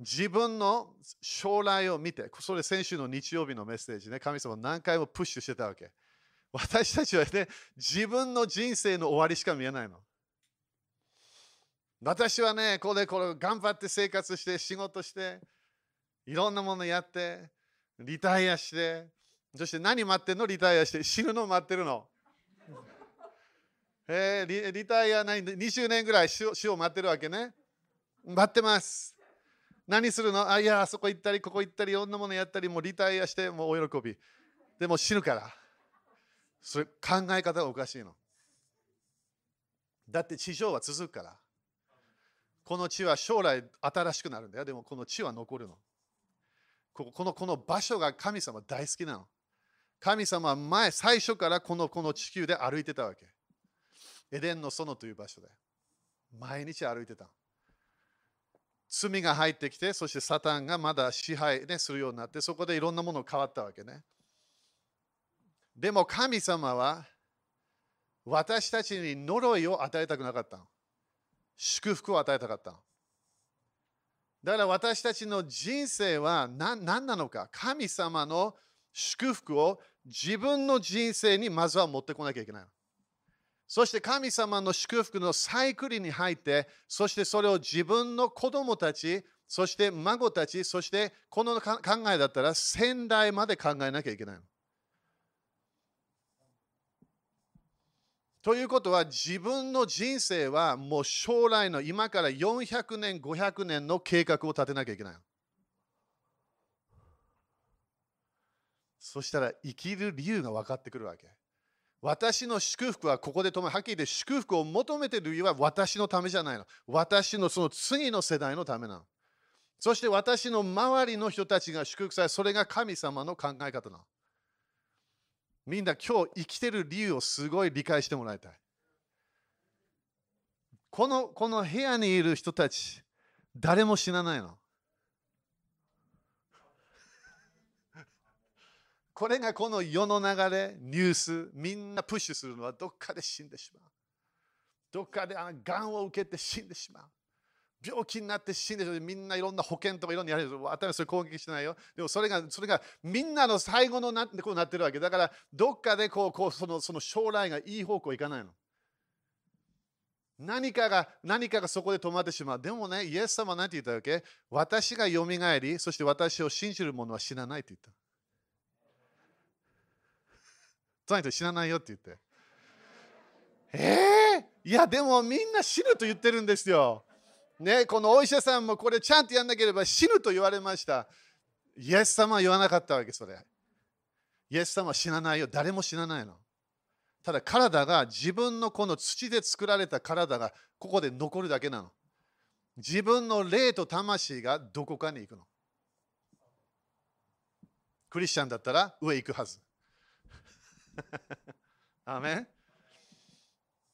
自分の将来を見て、それ先週の日曜日のメッセージね、神様何回もプッシュしてたわけ。私たちはね、自分の人生の終わりしか見えないの。私はね、これこれ頑張って生活して、仕事して、いろんなものやって、リタイアして、そして何待ってんの？リタイアして死ぬの待ってるの？えー、リリタイア何20年ぐらい死を死を待ってるわけね。待ってます。何するの？あ、いや、あそこ行ったり、ここ行ったり、いろんなものやったり、もうリタイアして、もうお喜び。でも死ぬから。それ考え方がおかしいの。だって地上は続くから。この地は将来新しくなるんだよ。でもこの地は残るの。ここのこの場所が神様大好きなの。神様は前、最初からこのこの地球で歩いてたわけ。エデンの園という場所で。毎日歩いてた。罪が入ってきて、そしてサタンがまだ支配、ね、するようになって、そこでいろんなものが変わったわけね。でも神様は私たちに呪いを与えたくなかった。祝福を与えたかった。だから私たちの人生は何なのか神様の祝福を自分の人生にまずは持ってこなきゃいけない。そして神様の祝福のサイクルに入って、そしてそれを自分の子供たち、そして孫たち、そしてこの考えだったら先代まで考えなきゃいけない。ということは自分の人生はもう将来の今から400年、500年の計画を立てなきゃいけない。そしたら生きる理由が分かってくるわけ。私の祝福はここで止まる。はっきり言って祝福を求めている理由は私のためじゃないの。私のその次の世代のためなの。そして私の周りの人たちが祝福され、それが神様の考え方なの。みんな今日生きてる理由をすごい理解してもらいたい。このこの部屋にいる人たち、誰も死なないの。これがこの世の流れ、ニュース、みんなプッシュするのはどっかで死んでしまう。どっかであのがんを受けて死んでしまう。病気になって死んでしまう。みんないろんな保険とかいろんなやる。私はそれ攻撃してないよ。でもそれがそれがみんなの最後のなこうなってるわけ。だからどっかでこうこうそのその将来がいい方向いかないの。何かが何かがそこで止まってしまう。でもね、イエス様は何て言ったわけ？私がよみがえり、そして私を信じる者は死なないって言った。隣人死なないよって言って。えー、いやでもみんな死ぬと言ってるんですよ。ね、このお医者さんもこれちゃんとやんなければ死ぬと言われました。イエス様は言わなかったわけ、それ。イエス様は死なないよ。誰も死なないの。ただ体が自分のこの土で作られた体がここで残るだけなの。自分の霊と魂がどこかに行くの。クリスチャンだったら上行くはず。アメン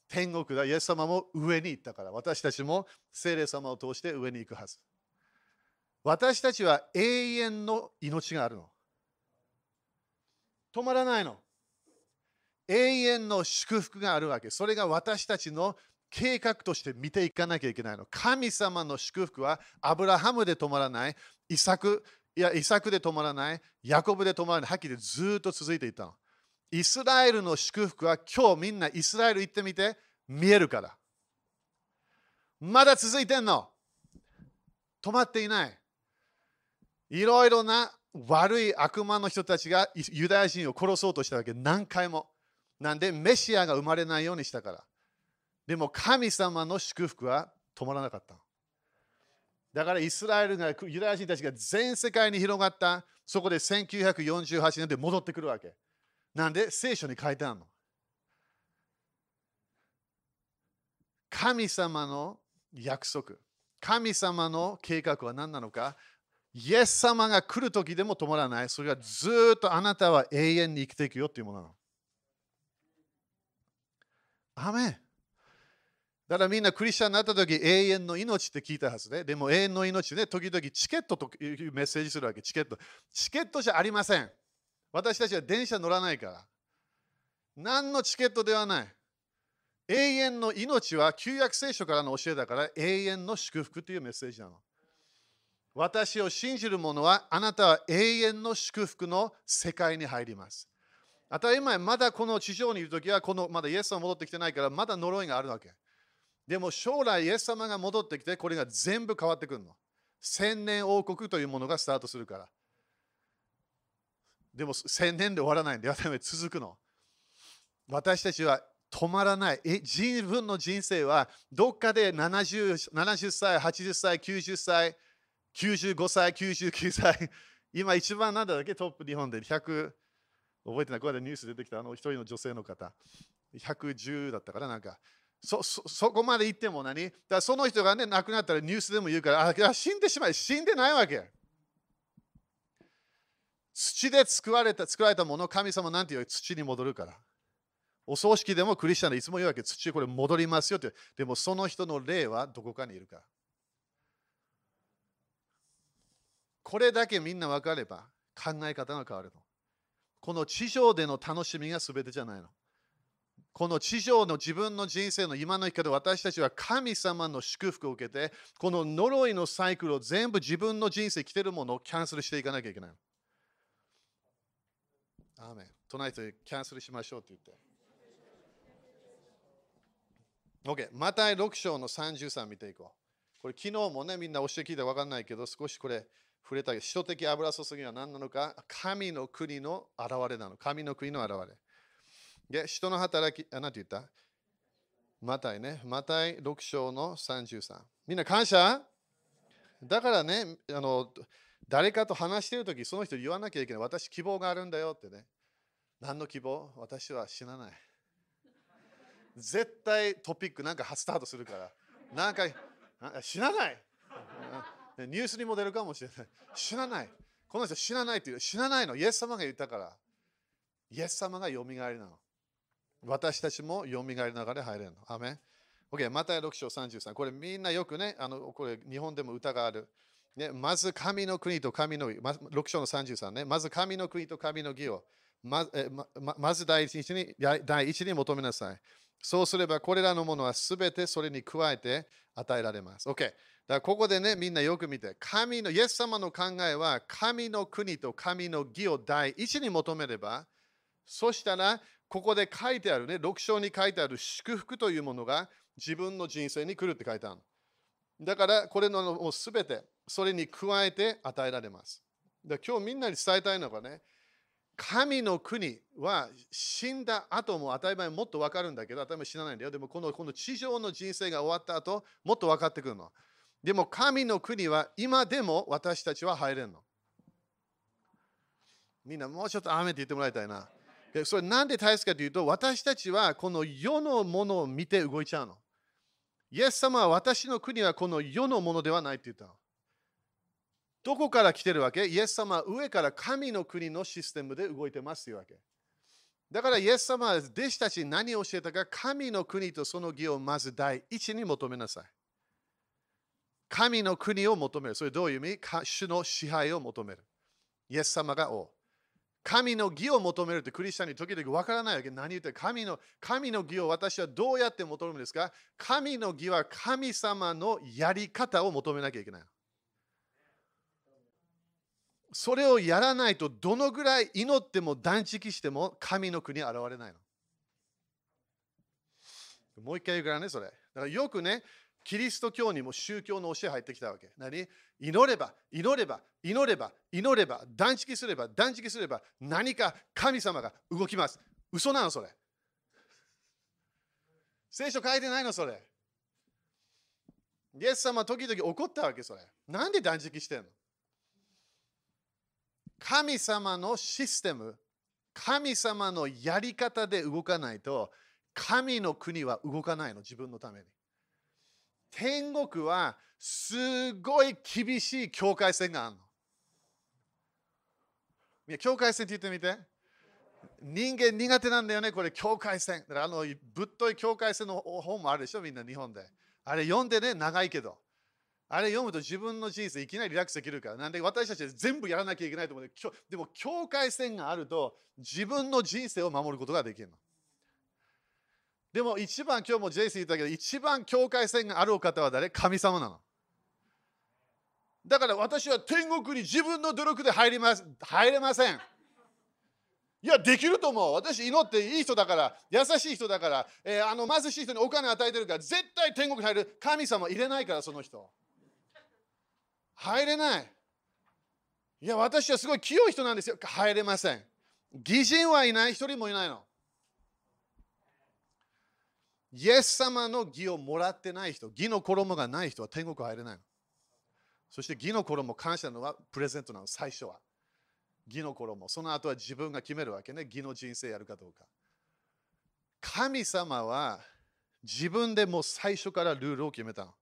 天国だ、イエス様も上に行ったから、私たちも聖霊様を通して上に行くはず。私たちは永遠の命があるの。止まらないの。永遠の祝福があるわけ。それが私たちの計画として見ていかなきゃいけないの。神様の祝福はアブラハムで止まらない、イサク、いや、イサクで止まらない、ヤコブで止まらない、はっきりずっと続いていたの。イスラエルの祝福は今日みんなイスラエル行ってみて見えるから。まだ続いてんの。止まっていない。いろいろな悪い悪魔の人たちがユダヤ人を殺そうとしたわけ。何回も。なんでメシアが生まれないようにしたから。でも神様の祝福は止まらなかった。だからイスラエルがユダヤ人たちが全世界に広がった。そこで1948年で戻ってくるわけ。なんで聖書に書いてあるの？神様の約束、神様の計画は何なのか、イエス様が来る時でも止まらない。それはずっとあなたは永遠に生きていくよっていうものなの。アメンだからみんなクリスチャンになった時永遠の命って聞いたはずで、でも永遠の命で時々チケットというメッセージするわけ、チケット。チケットじゃありません。私たちは電車乗らないから。何のチケットではない。永遠の命は旧約聖書からの教えだから永遠の祝福というメッセージなの。私を信じる者はあなたは永遠の祝福の世界に入ります。当たり前、まだこの地上にいるときはこのまだイエス様戻ってきてないからまだ呪いがあるわけ。でも将来イエス様が戻ってきてこれが全部変わってくるの。千年王国というものがスタートするから。でも千年で終わらないんで、続くの。私たちは止まらない。自分の人生はどっかで 70, 70歳、80歳、90歳、95歳、99歳。今一番なんだっけ？トップ日本で100、覚えてない、これでニュース出てきたあの一人の女性の方。110だったからなんか。そそそこまで行っても何？だその人がね亡くなったらニュースでも言うからあ死んでしまい死んでないわけ土で作られた作られたもの神様なんて言う土に戻るから。お葬式でもクリスチャンでいつも言うわけ土これ戻りますよってでもその人の霊はどこかにいるかこれだけみんな分かれば考え方が変わるの。この地上での楽しみが全てじゃないの。この地上の自分の人生の今の生き方、私たちは神様の祝福を受けて、この呪いのサイクルを全部自分の人生来てるものをキャンセルしていかなきゃいけない。アーメン。隣とキャンセルしましょうって言って。OK。また6章の33見ていこう。これ昨日もね、みんな教え聞いたら分かんないけど、少しこれ触れたけど、使徒的油注ぎは何なのか、神の国の現れなの。神の国の現れ。で、人の働き、あ、なんて言った？マタイね。マタイ6章の33。みんな感謝？だからね、あの、誰かと話しているとき、その人言わなきゃいけない。私、希望があるんだよってね。何の希望？私は死なない。絶対トピックなんかスタートするから。なんか、死なない。ニュースにも出るかもしれない。死なない。この人死なないっていう。死なないの。イエス様が言ったから。イエス様がよみがえりなの。私たちもよみがえりながら入れるの。アメン OK、また6章33。これみんなよくね、あのこれ日本でも歌がある。ね、まず神の国と神の義、ま、6章の33ね。まず神の国と神の義をまえままず第一に第一に求めなさい。そうすればこれらのものはすべてそれに加えて与えられます。OK。だからここでね、みんなよく見て、神の、イエス様の考えは、神の国と神の義を第一に求めれば、そしたら、ここで書いてあるね、6章に書いてある祝福というものが自分の人生に来るって書いてある。だから、これのもうすべて、それに加えて与えられます。だ今日みんなに伝えたいのがね、神の国は死んだ後も当たり前もっと分かるんだけど、当たり前死なないんだよ。でもこのこの地上の人生が終わった後、もっと分かってくるの。でも神の国は今でも私たちは入れるの。みんなもうちょっと雨って言ってもらいたいな。それなんで大切かというと、私たちはこの世のものを見て動いちゃうの。イエス様は私の国はこの世のものではないって言ったの。どこから来てるわけ？イエス様は上から神の国のシステムで動いてますというわけ。だからイエス様は弟子たちに何を教えたか神の国とその義をまず第一に求めなさい。神の国を求める。それどういう意味？主の支配を求める。イエス様が王。神の義を求めるってクリスチャンに時々わからないわけ。何言って神の神の義を私はどうやって求めるんですか？神の義は神様のやり方を求めなきゃいけない。それをやらないとどのぐらい祈っても断食しても神の国現れないの。もう一回言うからね、それ。だからよくね、キリスト教にも宗教の教え入ってきたわけ。何？祈れば、祈れば、祈れば、祈れば、断食すれば、断食すれば、何か神様が動きます。嘘なのそれ。聖書書いてないのそれ。イエス様時々怒ったわけそれ。なんで断食してんの？神様のシステム、神様のやり方で動かないと、神の国は動かないの、自分のために。天国はすごい厳しい境界線があるの。いや境界線って言ってみて。人間苦手なんだよね、これ境界線。あのぶっとい境界線の本もあるでしょ、みんな日本で。あれ読んでね、長いけど。あれ読むと自分の人生いきなりリラックスできるから。なんで私たち全部やらなきゃいけないと思うでも境界線があると自分の人生を守ることができるの。でも一番今日もジェイス言ったけど一番境界線があるお方は誰？神様なの。だから私は天国に自分の努力で入ります入れません。いや、できると思う。私、祈っていい人だから、優しい人だから、えー、あの貧しい人にお金与えてるから、絶対天国に入る。神様入れないから、その人。入れない。いや、私はすごい清い人なんですよ。入れません。義人はいない、一人もいないの。イエス様の義をもらってない人、義の衣がない人は天国入れないの。そして義の衣感謝のはプレゼントなの、最初は。義の衣。その後は自分が決めるわけね。義の人生やるかどうか。神様は自分でもう最初からルールを決めたの。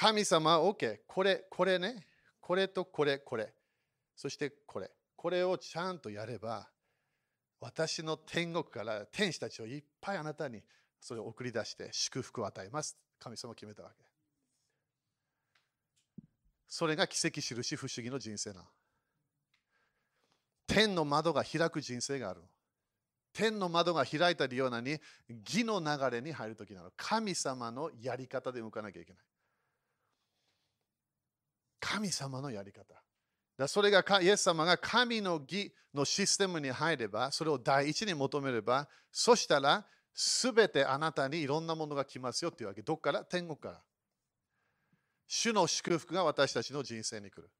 神様は OK。これ、これね。これとこれ、これ。そしてこれ。これをちゃんとやれば、私の天国から天使たちをいっぱいあなたにそれを送り出して祝福を与えます。神様決めたわけ。それが奇跡印不思議の人生な。天の窓が開く人生がある。天の窓が開いたようなに義の流れに入るときなの。神様のやり方で動かなきゃいけない。神様のやり方。だそれがイエス様が神の義のシステムに入れば、それを第一に求めれば、そしたら、すべてあなたにいろんなものが来ますよっていうわけ。どっから？天国から。主の祝福が私たちの人生に来る。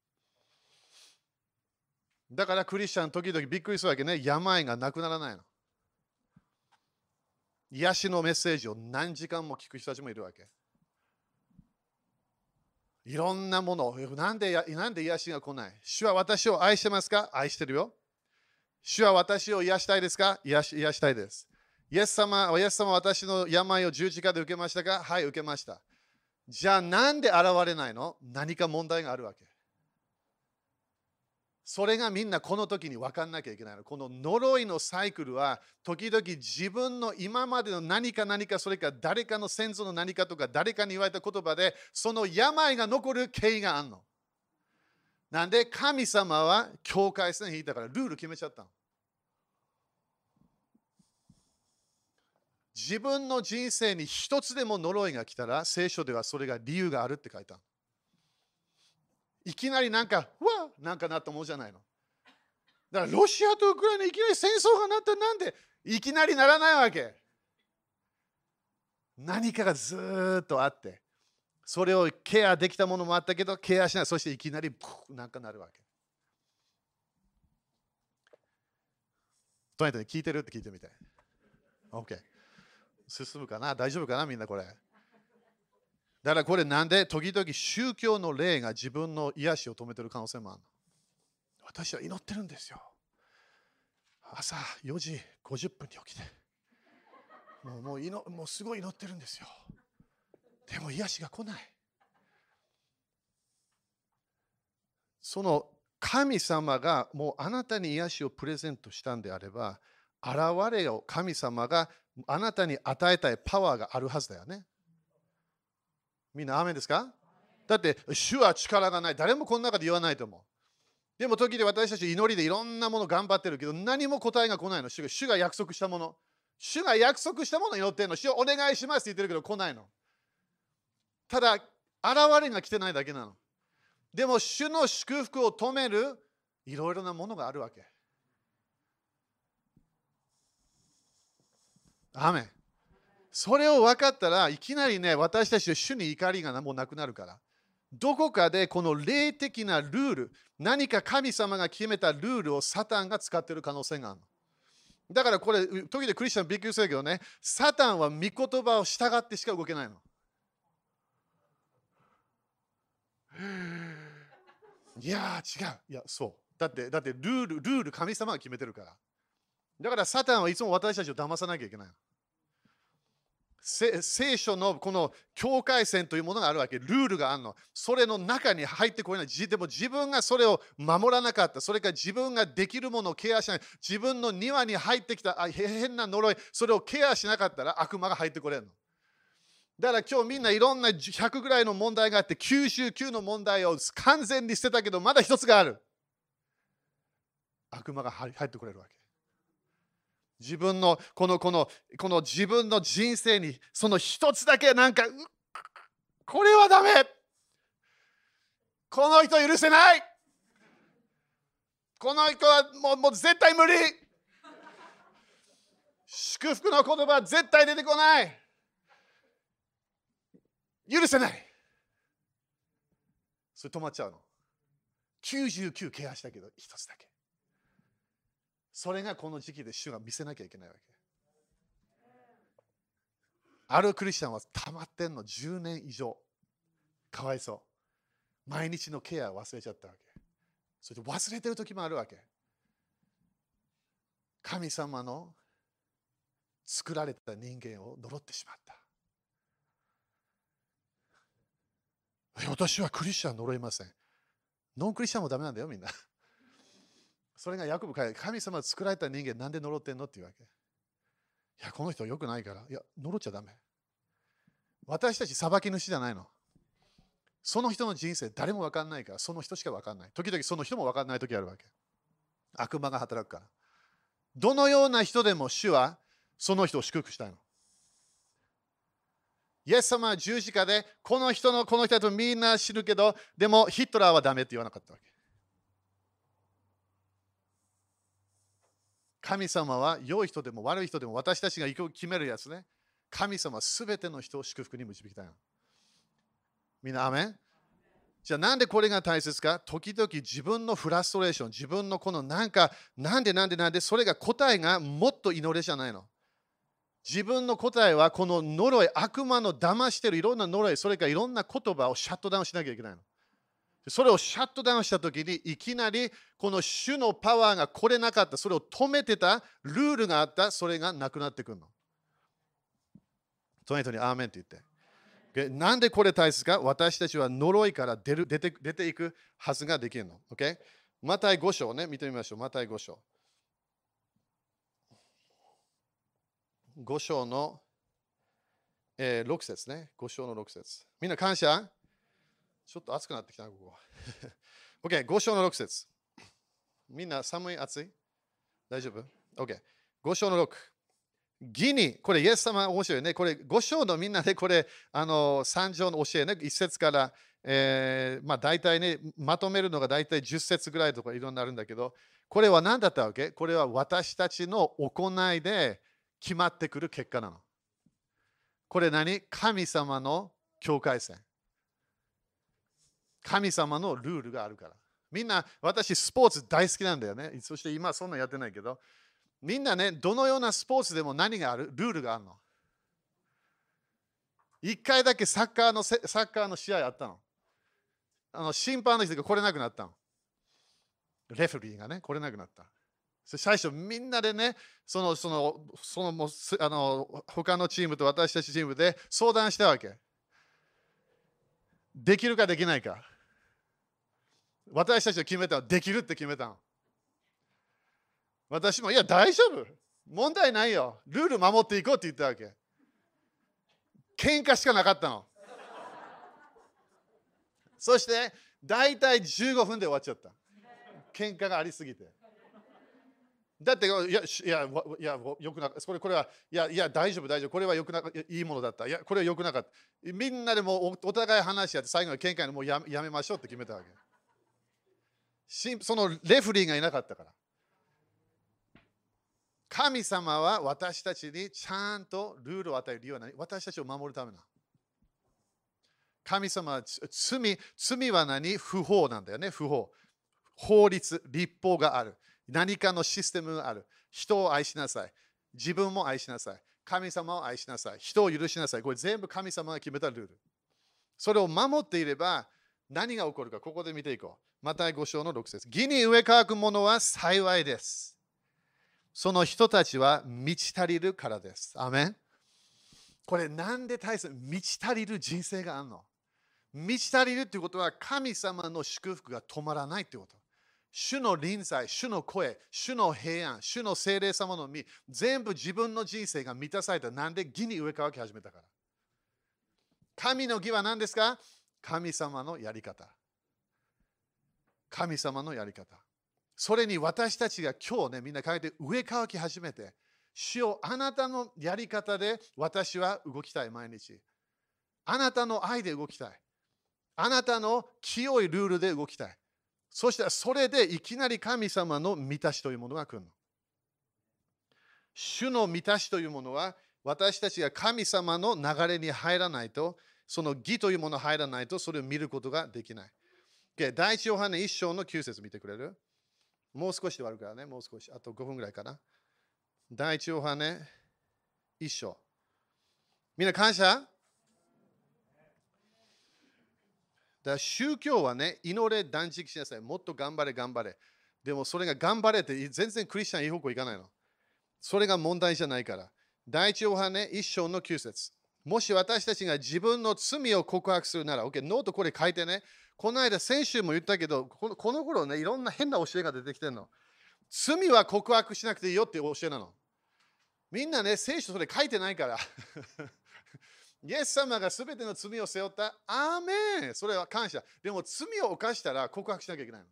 だからクリスチャン時々びっくりするわけね。病がなくならないの。癒しのメッセージを何時間も聞く人たちもいるわけ。いろんなもの、なんでなんで癒しが来ない？主は私を愛してますか？愛してるよ。主は私を癒したいですか？癒し癒したいです。イエス様、イエス様は私の病を十字架で受けましたか？はい、受けました。じゃあなんで現れないの？何か問題があるわけ。それがみんなこの時に分かんなきゃいけないの。この呪いのサイクルは時々自分の今までの何か何かそれか誰かの先祖の何かとか誰かに言われた言葉でその病が残る経緯があるの。なんで神様は境界線引いたからルール決めちゃったの。自分の人生に一つでも呪いが来たら聖書ではそれが理由があるって書いたの。いきなりなんか、わなんかなったもんじゃないの。だからロシアとウクライナいきなり戦争がなったなんでいきなりならないわけ。何かがずっとあって、それをケアできたものもあったけど、ケアしない。そしていきなりなんかなるわけ。とにかく聞いてる？って聞いてみて。OK。進むかな？大丈夫かな？みんなこれ。だからこれなんで時々宗教の霊が自分の癒しを止めてる可能性もある。私は祈ってるんですよ。朝4時50分に起きて。もうもう祈もうすごい祈ってるんですよ。でも癒しが来ない。その神様がもうあなたに癒しをプレゼントしたんであれば、現れを神様があなたに与えたいパワーがあるはずだよね。みんな、アメですか？だって、主は力がない。誰もこの中で言わないと思う。でも時で私たち祈りでいろんなもの頑張ってるけど、何も答えが来ないの。主が主が約束したもの。主が約束したものを祈ってるの。主をお願いしますって言ってるけど来ないの。ただ、現れが来てないだけなの。でも、主の祝福を止めるいろいろなものがあるわけ。アメそれを分かったらいきなりね私たちの主に怒りがもうなくなるから。どこかでこの霊的なルール何か神様が決めたルールをサタンが使っている可能性があるの。だからこれ時々クリスチャンびっくりするけどねサタンは御言葉を従ってしか動けないの。いや違う。いやそう。だってだってルールルール神様が決めてるから。だからサタンはいつも私たちを騙さなきゃいけないの聖書のこの境界線というものがあるわけ、ルールがあるの。それの中に入ってこない。でも自分がそれを守らなかった。それから自分ができるものをケアしない。自分の庭に入ってきた変な呪い、それをケアしなかったら悪魔が入ってこれるの。だから今日みんないろんな100ぐらいの問題があって99の問題を完全に捨てたけどまだ一つがある。悪魔が入ってこれるわけ。自分のこのこのこの自分の人生にその一つだけなんかこれはダメ。この人許せない。この人はもうもう絶対無理。祝福の言葉絶対出てこない。許せない。それ止まっちゃうの。99ケアしたけど一つだけ。それがこの時期で主が見せなきゃいけないわけ。あるクリスチャンは溜まってんの10年以上。かわいそう。毎日のケア忘れちゃったわけ。それで忘れてる時もあるわけ。神様の作られた人間を呪ってしまった。私はクリスチャン呪いません。ノンクリスチャンもダメなんだよ、みんな。それがヤコブ書いて神様作られた人間なんで呪ってんの？っていうわけ。いや、この人よくないから。いや、呪っちゃダメ。私たち裁き主じゃないの。その人の人生誰も分かんないから、その人しか分かんない。時々その人も分かんない時あるわけ。悪魔が働くから。どのような人でも主はその人を祝福したいの。イエス様は十字架でこの人のこの人とみんな知るけど、でもヒットラーはダメって言わなかったわけ。神様は良い人でも悪い人でも私たちが行く決めるやつね。神様はすべての人を祝福に導きたいの。みんな、アメン？じゃあなんでこれが大切か？時々自分のフラストレーション、自分のこのなんか、なんでなんでなんで、それが答えがもっと祈れじゃないの。自分の答えはこの呪い、悪魔の騙してるいろんな呪い、それからいろんな言葉をシャットダウンしなきゃいけないの。それをシャットダウンしたときにいきなりこの主のパワーが来れなかった、それを止めてたルールがあった、それがなくなってくるの。トニトにアーメンって言って。なんでこれ大切か？私たちは呪いから出る出て出ていくはずができるの。Okay? マタイ5章ね、見てみましょう。マタイ5章。5章の、えー、6節ね。5章の6節みんな感謝？ちょっと暑くなってきたな、ここ。OK、5章の6節みんな寒い、暑い？大丈夫 ?OK。5章の6。義に、これ、イエス様面白いね。これ、5章のみんなで、これ、あの、3章の教えね、1節から、えー、まあ大体ね、まとめるのが大体10節ぐらいとかいろんなるんだけど、これは何だったわけ？これは私たちの行いで決まってくる結果なの。これ何？神様の境界線。神様のルールがあるから。みんな、私、スポーツ大好きなんだよね。そして今、そんなやってないけど、みんなね、どのようなスポーツでも何がある？ルールがあるの？一回だけサッカーのサッカーの試合あったの。あの審判の人が来れなくなったの。レフェリーがね、来れなくなった。最初みんなでね、その、その、その、あの、他のチームと私たちチームで相談したわけ。できるかできないか。私たちが決めたのできるって決めたの。私も、いや、大丈夫。問題ないよ。ルール守っていこうって言ったわけ。喧嘩しかなかったの。そして、大体15分で終わっちゃった。喧嘩がありすぎて。だって、いや、いや、いやよくなかった。これこれは、いや、いや、大丈夫、大丈夫。これはよくないいものだった。いや、これはよくなかった。みんなでもお互い話し合って、最後の喧嘩にもうややめましょうって決めたわけ。そのレフリーがいなかったから。神様は私たちにちゃんとルールを与える理由は何？私たちを守るためな。神様は罪、罪は何？不法なんだよね、不法。法律、立法がある。何かのシステムがある。人を愛しなさい。自分も愛しなさい。神様を愛しなさい。人を許しなさい。これ全部神様が決めたルール。それを守っていれば何が起こるか、ここで見ていこう。また5章の6節義に植え乾くものは幸いです。その人たちは満ち足りるからです。アメンこれなんで大切満ち足りる人生があるの？満ち足りるということは神様の祝福が止まらないということ。主の臨在、主の声、主の平安、主の精霊様の実、全部自分の人生が満たされた。なんで義に植え替わき始めたから。神の義は何ですか？神様のやり方。神様のやり方。それに私たちが今日ね、みんな考えて植え替き始めて、主をあなたのやり方で私は動きたい、毎日。あなたの愛で動きたい。あなたの清いルールで動きたい。そしたらそれでいきなり神様の満たしというものが来るの。主の満たしというものは私たちが神様の流れに入らないと、その義というもの入らないとそれを見ることができない。Okay、第一ヨハネ1章の9節見てくれる？もう少しで終わるからね、もう少し。あと5分ぐらいかな。第一ヨハネ1章。みんな感謝？だ宗教はね、祈れ、断食しなさい。もっと頑張れ、頑張れ。でもそれが頑張れって全然クリスチャンいい方向いかないの。それが問題じゃないから。第一ヨハネ一章の9節もし私たちが自分の罪を告白するなら、OK、ノートこれ書いてね。この間、先週も言ったけど、このこの頃ね、いろんな変な教えが出てきてるの。罪は告白しなくていいよって教えなの。みんなね、聖書それ書いてないから。イエス様がすべての罪を背負った。アーメンそれは感謝。でも罪を犯したら告白しなきゃいけないの。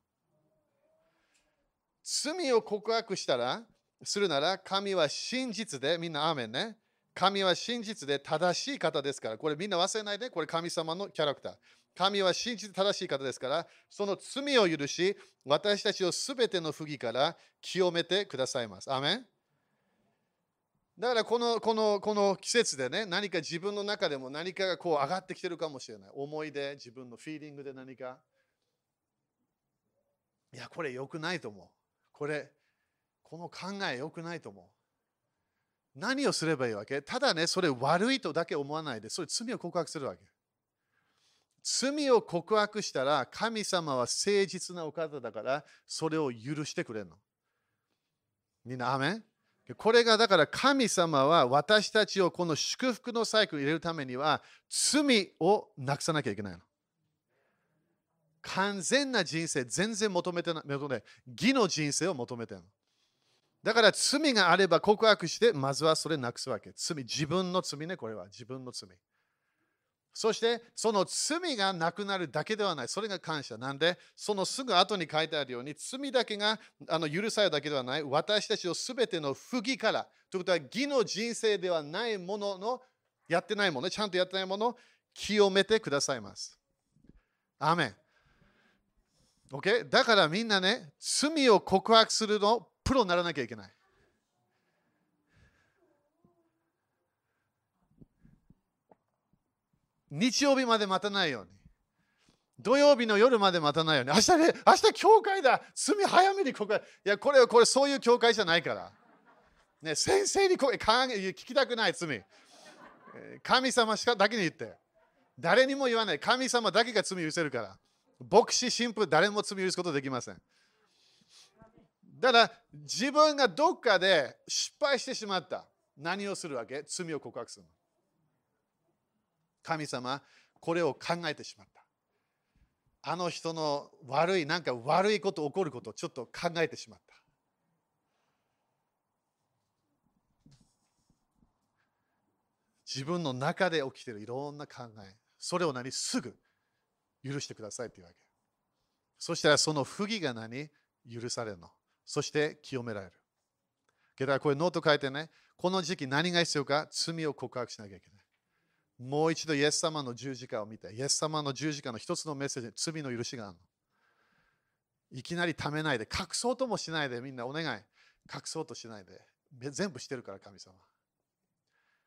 罪を告白したら、するなら神は真実で、みんなアーメンね。神は真実で正しい方ですから。これみんな忘れないで。これ神様のキャラクター。神は真実で正しい方ですから、その罪を許し、私たちをすべての不義から清めてくださいます。アーメンだからこのこのこの季節でね、何か自分の中でも何かがこう上がってきてるかもしれない。思い出、自分のフィーリングで何か。いや、これ良くないと思う。これ、この考え良くないと思う。何をすればいいわけ？ただね、それ悪いとだけ思わないで、それ罪を告白するわけ。罪を告白したら、神様は誠実なお方だから、それを許してくれるの。みんな、アメン？これがだから神様は私たちをこの祝福のサイクルに入れるためには罪をなくさなきゃいけないの。完全な人生全然求めてない。義の人生を求めてるの。だから罪があれば告白してまずはそれなくすわけ。罪、自分の罪ね、これは自分の罪。そしてその罪がなくなるだけではない。それが感謝。なんで、そのすぐ後に書いてあるように、罪だけがあの許されるだけではない。私たちをすべての不義から、ということは義の人生ではないものの、やってないもの、ちゃんとやってないもの清めてくださいます。アーメン。OK? だからみんなね、罪を告白するの、プロにならなきゃいけない。日曜日まで待たないように。土曜日の夜まで待たないように。明日ね、明日教会だ。罪早めに告白。いや、これはこれそういう教会じゃないから。ね、先生にこ聞きたくない罪。神様しかだけに言って。誰にも言わない。神様だけが罪を許せるから。牧師、神父、誰も罪を許すことできません。だから自分がどっかで失敗してしまった。何をするわけ？罪を告白するの。神様、これを考えてしまった。あの人の悪い、なんか悪いこと起こることをちょっと考えてしまった。自分の中で起きてるいろんな考え、それを何？すぐ許してくださいというわけ。そしたらその不義が何？許されるの。そして清められる。けどこれノート書いてね、この時期何が必要か罪を告白しなきゃいけない。もう一度イエス様の十字架を見て、イエス様の十字架の一つのメッセージ、罪の許しがあるの。いきなりためないで、隠そうともしないで、みんなお願い。隠そうとしないで。全部してるから神様。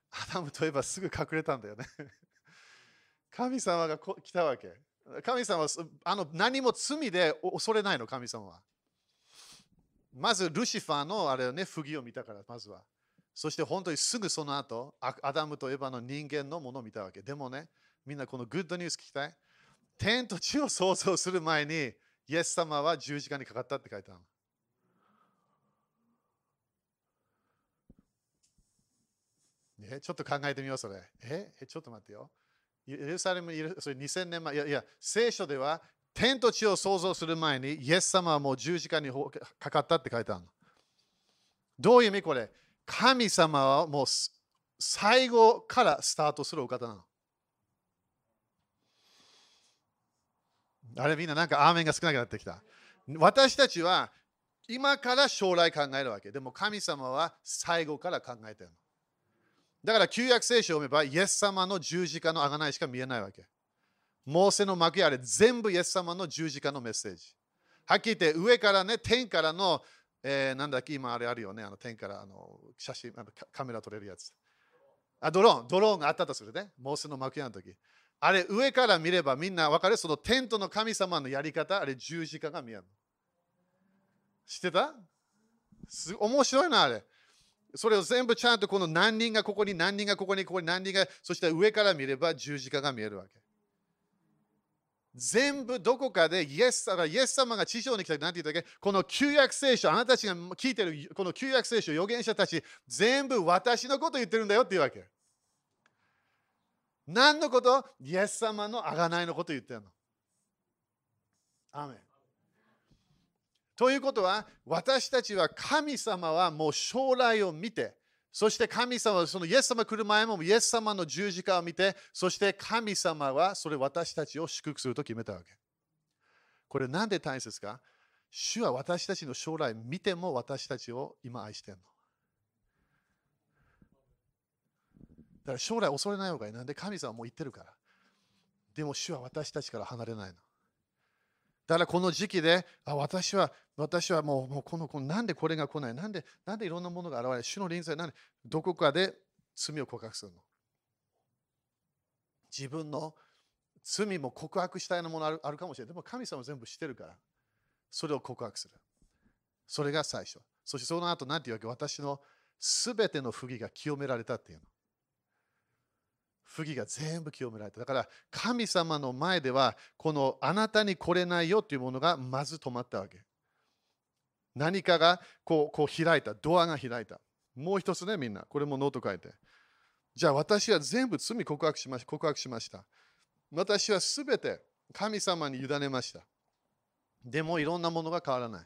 アダムといえばすぐ隠れたんだよね。神様が来たわけ。神様はあの何も罪で恐れないの、神様は。まずルシファーのあれね、不義を見たから、まずは。そして本当にすぐその後、アダムとエヴァの人間のものを見たわけ。でもね、みんなこのグッドニュース聞きたい？天と地を創造する前に、イエス様は十字架にかかったって書いてある。えちょっと考えてみよう、それ。えちょっと待ってよ。エルサレムそれ2000年前、いやいや、聖書では天と地を創造する前に、イエス様はもう十字架にかかったって書いてあるの。どういう意味これ？神様はもう最後からスタートするお方なの。あれみんななんかアーメンが少なくなってきた。私たちは今から将来考えるわけ。でも神様は最後から考えてるの。だから旧約聖書を読めばイエス様の十字架の贖いしか見えないわけ。モーセの幕やあれ全部イエス様の十字架のメッセージ。はっきり言って上からね、天からの、えー、なんだっけ、今あれあるよね、あの天からあの写真あのカメラ撮れるやつ。あ、ドローン、ドローンがあったとするね。モーセの幕屋の時。あれ上から見ればみんな分かる？そのテントの神様のやり方、あれ十字架が見える。知ってた？す面白いな、あれ。それを全部ちゃんとこの何人がここに何人がここにここに何人がそして上から見れば十字架が見えるわけ。全部どこかでイエス様イエス様が地上に来た何て言ったっけ？この旧約聖書あなたたちが聞いてるこの旧約聖書預言者たち全部私のこと言ってるんだよっていうわけ。何のこと？イエス様の贖いのこと言ってるの。アメンということは、私たちは神様はもう将来を見て、そして神様はそのイエス様来る前もイエス様の十字架を見て、そして神様はそれ私たちを祝福すると決めたわけ。これなんで大切か？主は私たちの将来見ても私たちを今愛してるの。だから将来恐れない方がいい。なんで神様も言ってるから。でも主は私たちから離れないの。だからこの時期で、あ私は、私はもう、もうこの、このなんでこれが来ないなんで、なんでいろんなものが現れ主の臨在、なんで、どこかで罪を告白するの自分の罪も告白したいなものあるあるかもしれない。でも神様は全部知ってるから、それを告白する。それが最初。そしてその後、なんていうわけ？私のすべての不義が清められたっていうの。不義が全部清められた。だから神様の前では、このあなたに来れないよというものがまず止まったわけ。何かがこうこう開いた、ドアが開いた。もう一つね、みんな。これもノート書いて。じゃあ私は全部罪告白しまし。告白しました私はすべて神様に委ねました。でもいろんなものが変わらない。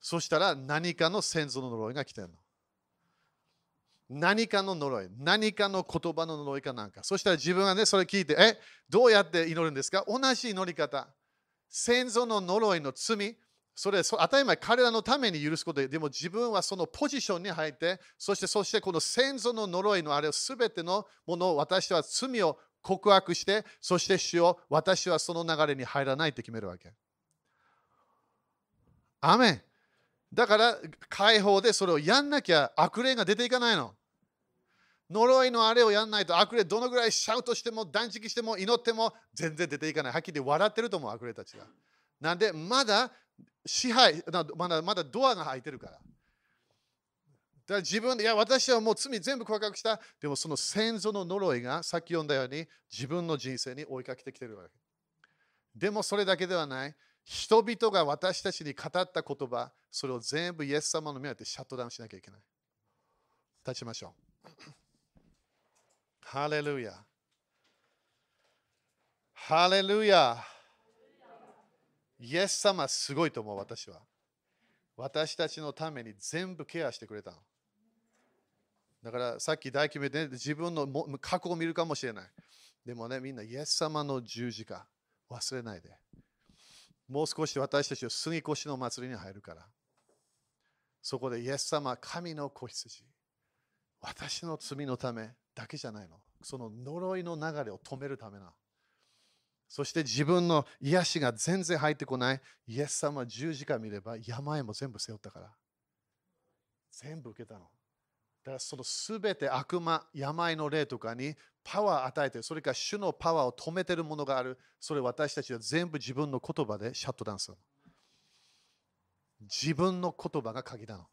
そしたら何かの先祖の呪いが来てるの。何かの呪い、何かの言葉の呪いかなんか。そしたら自分がね、それ聞いて、え、どうやって祈るんですか？同じ祈り方。先祖の呪いの罪、それ当たり前、彼らのために許すことで、でも自分はそのポジションに入って、そしてそしてこの先祖の呪いのあれを全てのものを私は罪を告白して、そして主を私はその流れに入らないって決めるわけ。アメンだから解放でそれをやんなきゃ悪霊が出ていかないの。呪いのあれをやんないと悪霊どのぐらいシャウトしても断食しても祈っても全然出ていかない。はっきり笑ってると思う悪霊たちが。なんでまだ支配、まだまだドアが開いてるから。だから自分で、いや、私はもう罪全部告白した。でもその先祖の呪いがさっき読んだように自分の人生に追いかけてきてるわけ。でもそれだけではない。人々が私たちに語った言葉、それを全部イエス様の目当てシャットダウンしなきゃいけない。立ちましょう。ハレルヤ。ハレルヤ。イエス様すごいと思う、私は。私たちのために全部ケアしてくれたの。だからさっき大決めて、自分の過去を見るかもしれない。でもね、みんなイエス様の十字架忘れないで。もう少し私たちは杉越の祭りに入るから。そこでイエス様、神の子羊。私の罪のためだけじゃないの。その呪いの流れを止めるためな。そして自分の癒しが全然入ってこない。イエス様は十字架見れば病も全部背負ったから。全部受けたの。だからそのすべて悪魔、病の霊とかにパワー与えて、それから主のパワーを止めてるものがある、それ私たちは全部自分の言葉でシャットダウンする。自分の言葉が鍵なの。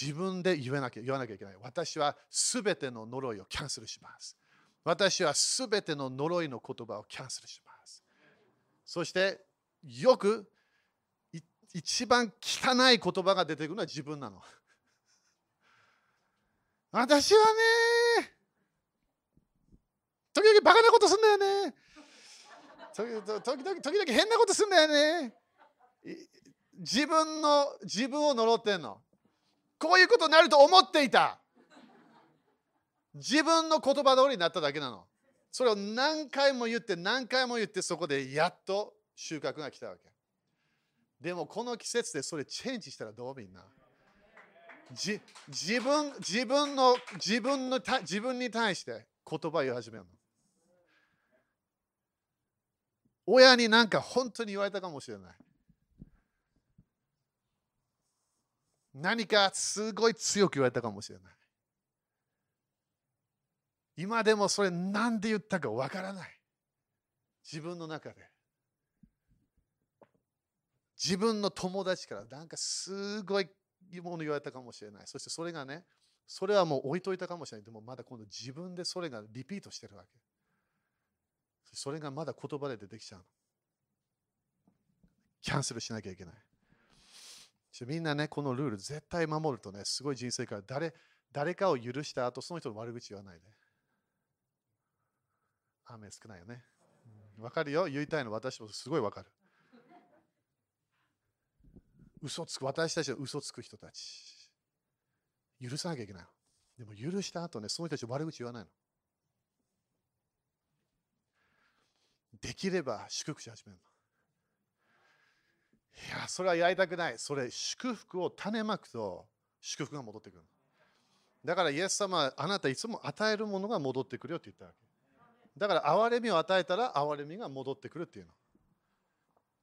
自分で言わなきゃ言わなきゃいけない。私はすべての呪いをキャンセルします。私はすべての呪いの言葉をキャンセルします。そして、よく一番汚い言葉が出てくるのは自分なの。私はね、時々バカなことすんだよね。時々時々時々変なことすんだよね。自分の自分を呪ってんの。こういうことになると思っていた。自分の言葉通りになっただけなの。それを何回も言って何回も言ってそこでやっと収穫が来たわけ。でもこの季節でそれチェンジしたらどうみんな？じ自分自分の自分のた自分に対して言葉を言い始めるの。親になんか本当に言われたかもしれない。何かすごい強く言われたかもしれない。今でもそれ何で言ったかわからない。自分の中で。自分の友達からなんかすごいもの言われたかもしれない。そしてそれがね、それはもう置いといたかもしれない。でもまだ今度自分でそれがリピートしてるわけ。それがまだ言葉で出てきちゃう。キャンセルしなきゃいけない。みんなね、このルール絶対守るとね、すごい人生から誰誰かを許した後、その人の悪口言わないで。雨少ないよね。わかるよ言いたいの私もすごいわかる。嘘つく、私たちは嘘つく人たち。許さなきゃいけない。でも許した後ね、その人たち悪口言わないの。できれば祝福し始めるの。いや、それはやりたくない。それ、祝福を種まくと祝福が戻ってくる。だから、イエス様あなたいつも与えるものが戻ってくるよって言ったわけ。だから、憐れみを与えたら憐れみが戻ってくるっていうの。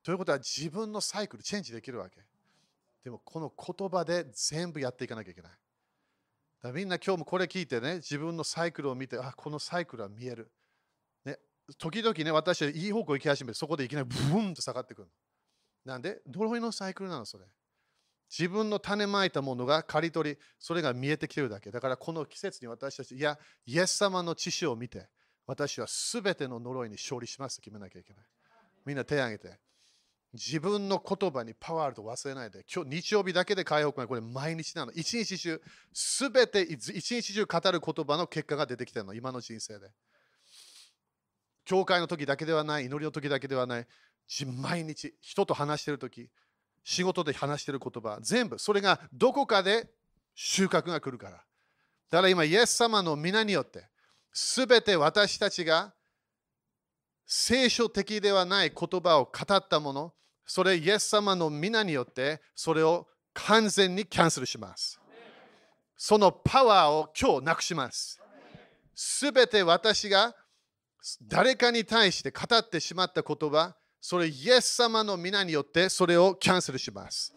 ということは、自分のサイクル、チェンジできるわけ。でも、この言葉で全部やっていかなきゃいけない。だみんな今日もこれ聞いてね、自分のサイクルを見て、あ、このサイクルは見える。ね、時々ね、私はいい方向行き始めて、そこでいきなりブーンと下がってくる。なんで？呪いのサイクルなのそれ。自分の種まいたものが刈り取り、それが見えてきてるだけ。だからこの季節に私たち、いや、イエス様の知識を見て、私はすべての呪いに勝利しますと決めなきゃいけない。みんな手を挙げて。自分の言葉にパワーあると忘れないで。今日日曜日だけで解放がこれ毎日なの。一日中、すべて一日中語る言葉の結果が出てきてるの。今の人生で。教会の時だけではない、祈りの時だけではない。毎日人と話してるとき、仕事で話してる言葉、全部それがどこかで収穫が来るから。だから今、イエス様の皆によって、すべて私たちが聖書的ではない言葉を語ったもの、それイエス様の皆によって、それを完全にキャンセルします。そのパワーを今日なくします。すべて私が誰かに対して語ってしまった言葉、それイエス様の皆によってそれをキャンセルします。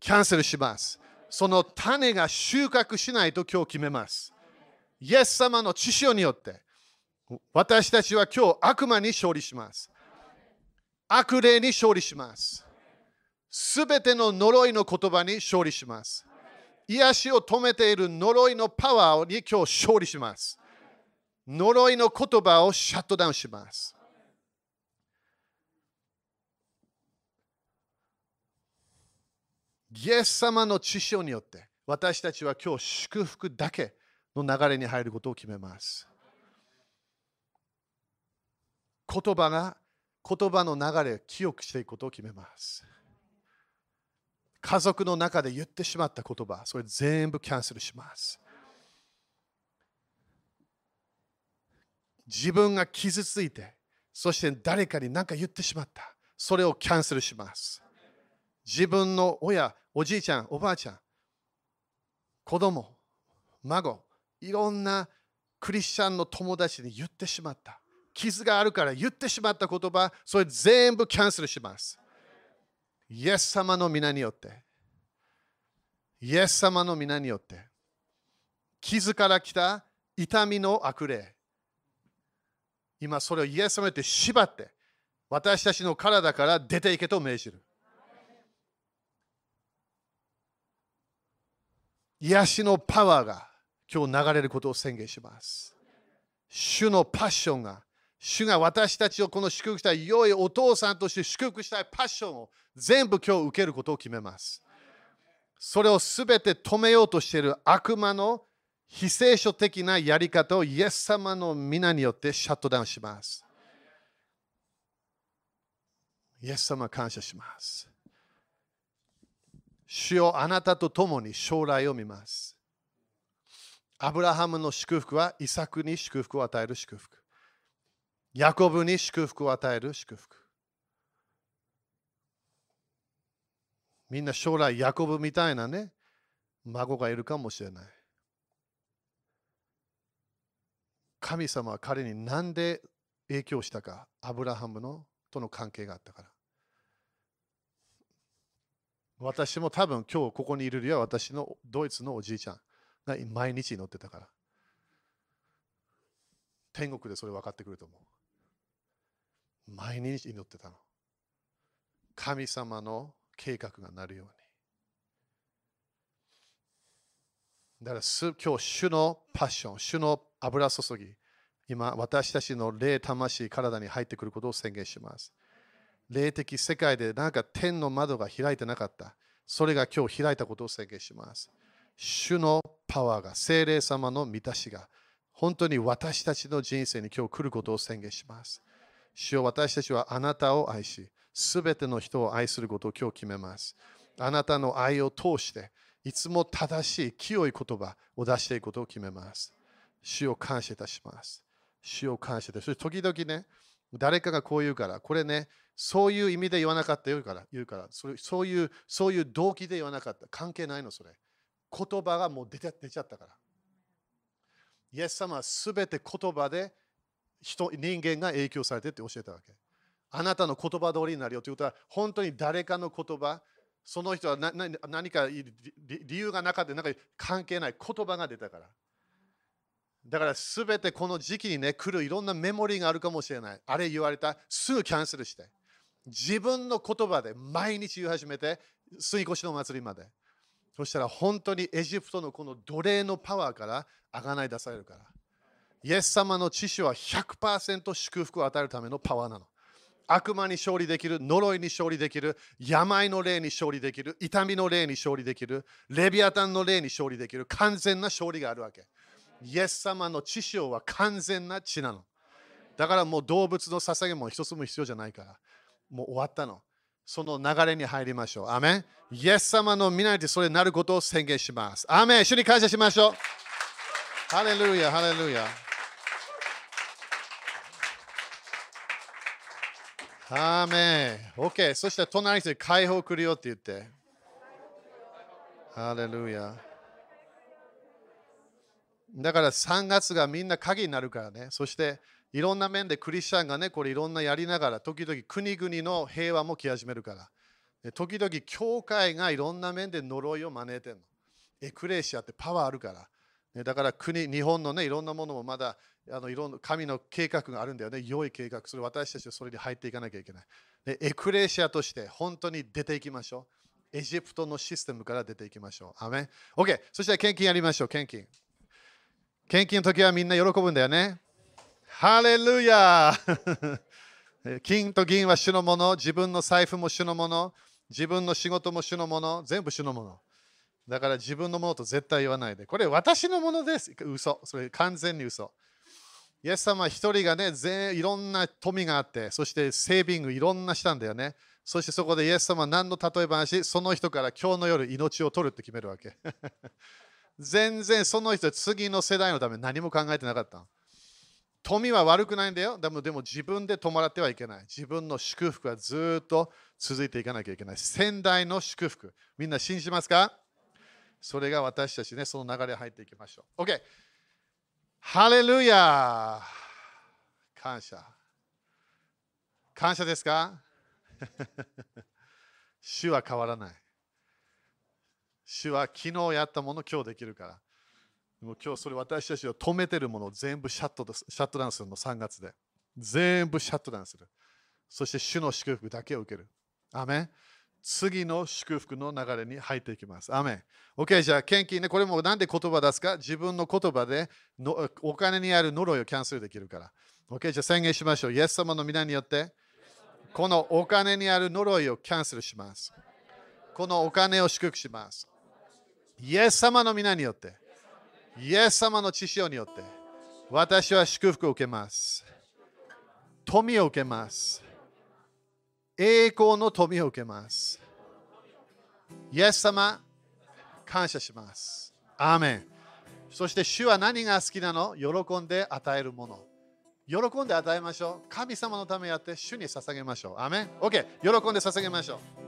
キャンセルします。その種が収穫しないと今日決めます。イエス様の知識によって私たちは今日悪魔に勝利します。悪霊に勝利します。すべての呪いの言葉に勝利します。癒しを止めている呪いのパワーに今日勝利します。呪いの言葉をシャットダウンします。イエス様の知識によって私たちは今日祝福だけの流れに入ることを決めます。言葉が言葉の流れを記憶していくことを決めます。家族の中で言ってしまった言葉、それ全部キャンセルします。自分が傷ついて、そして誰かに何か言ってしまった。それをキャンセルします。自分の親、おじいちゃん、おばあちゃん、子供、孫、いろんなクリスチャンの友達に言ってしまった。傷があるから言ってしまった言葉、それ全部キャンセルします。イエス様の皆によって、イエス様の皆によって、傷から来た痛みの悪霊、今それをイエス様によって縛って、私たちの体から出ていけと命じる。癒しのパワーが今日流れることを宣言します。主のパッションが、主が私たちをこの祝福したい良いお父さんとして祝福したいパッションを全部今日受けることを決めます。それをすべて止めようとしている悪魔の非聖書的なやり方をイエス様の皆によってシャットダウンします。イエス様感謝します。主よあなたと共に将来を見ます。アブラハムの祝福はイサクに祝福を与える祝福。ヤコブに祝福を与える祝福。みんな将来ヤコブみたいなね、孫がいるかもしれない。神様は彼に何で影響したか、アブラハムのとの関係があったから。私も多分今日ここにいるよりは私のドイツのおじいちゃんが毎日祈ってたから。天国でそれ分かってくると思う。毎日祈ってたの。神様の計画がなるように。だから今日、主のパッション、主の油注ぎ、今、私たちの霊、魂、体に入ってくることを宣言します。霊的世界でなんか天の窓が開いてなかった。それが今日開いたことを宣言します。主のパワーが、精霊様の満たしが、本当に私たちの人生に今日来ることを宣言します。主よ私たちはあなたを愛し、すべての人を愛することを今日決めます。あなたの愛を通して、いつも正しい清い言葉を出していくことを決めます。主を感謝いたします。主を感謝いたします。時々ね、誰かがこう言うから、これね、そういう意味で言わなかった言うから、言うからそれそういう、そういう動機で言わなかった。関係ないの、それ。言葉がもう出て出ちゃったから。イエス様はすべて言葉で人人間が影響されてって教えたわけ。あなたの言葉通りになるよということは、本当に誰かの言葉、その人は何か理由がなかった、なんか関係ない言葉が出たから。だからすべてこの時期にね、来るいろんなメモリーがあるかもしれない。あれ言われた、すぐキャンセルして。自分の言葉で毎日言い始めて、水越しの祭りまで。そしたら本当にエジプトのこの奴隷のパワーからあがない出されるから。イエス様の知識は100%祝福を与えるためのパワーなの。悪魔に勝利できる、呪いに勝利できる、病の霊に勝利できる、痛みの霊に勝利できる、レビアタンの霊に勝利できる、完全な勝利があるわけ。イエス様の知識は完全な血なの。だからもう動物の捧げも一つも必要じゃないから。もう終わったの。その流れに入りましょう。アメンイエス様の皆にそれになることを宣言します。アメン主に感謝しましょう。ハレルヤ、ハレルヤ。アーメン。OK。そして隣人に解放来るよって言って。ハレルヤ。だから3月がみんな鍵になるからね。そしていろんな面でクリスチャンがね、これいろんなやりながら、時々国々の平和も来始めるから。時々教会がいろんな面で呪いを招いてるの。エクレシアってパワーあるから。だから国、日本のね、いろんなものもまだあのいろんな神の計画があるんだよね。良い計画。それ私たちはそれに入っていかなきゃいけない。でエクレシアとして本当に出ていきましょう。エジプトのシステムから出ていきましょう。アメン ?OK。そしたら献金やりましょう。献金。献金の時はみんな喜ぶんだよね。ハレルヤ金と銀は主のもの、自分の財布も主のもの、自分の仕事も主のもの、全部主のもの。だから自分のものと絶対言わないで。これ私のものです。嘘。それ完全に嘘。イエス様一人がね、全いろんな富があって、そしてセービングいろんなしたんだよね。そしてそこでイエス様は何の例え話、その人から今日の夜命を取るって決めるわけ。全然その人次の世代のため何も考えてなかったの。富は悪くないんだよ。でもでも自分で止まってはいけない。自分の祝福はずっと続いていかなきゃいけない。先代の祝福。みんな信じますか？それが私たちね、その流れ入っていきましょう。OK。ハレルヤ感謝。感謝ですか？主は変わらない。主は昨日やったもの今日できるから。でも今日それ私たちを止めてるものを全部シャットシャットダウンするの3月で。全部シャットダウンする。そして主の祝福だけを受ける。アメン次の祝福の流れに入っていきます。アメン OK、じゃあ献金ね。これもなんで言葉出すか？自分の言葉でのお金にある呪いをキャンセルできるから。OK、じゃあ宣言しましょう。イエス様の皆によって、このお金にある呪いをキャンセルします。このお金を祝福します。イエス様の皆によって、イエス様の知潮によって、私は祝福を受けます。富を受けます。栄光の富を受けます。イエス様、感謝します。アーメン。そして主は何が好きなの？喜んで与えるもの。喜んで与えましょう。神様のためやって主に捧げましょう。アーメン。OK。喜んで捧げましょう。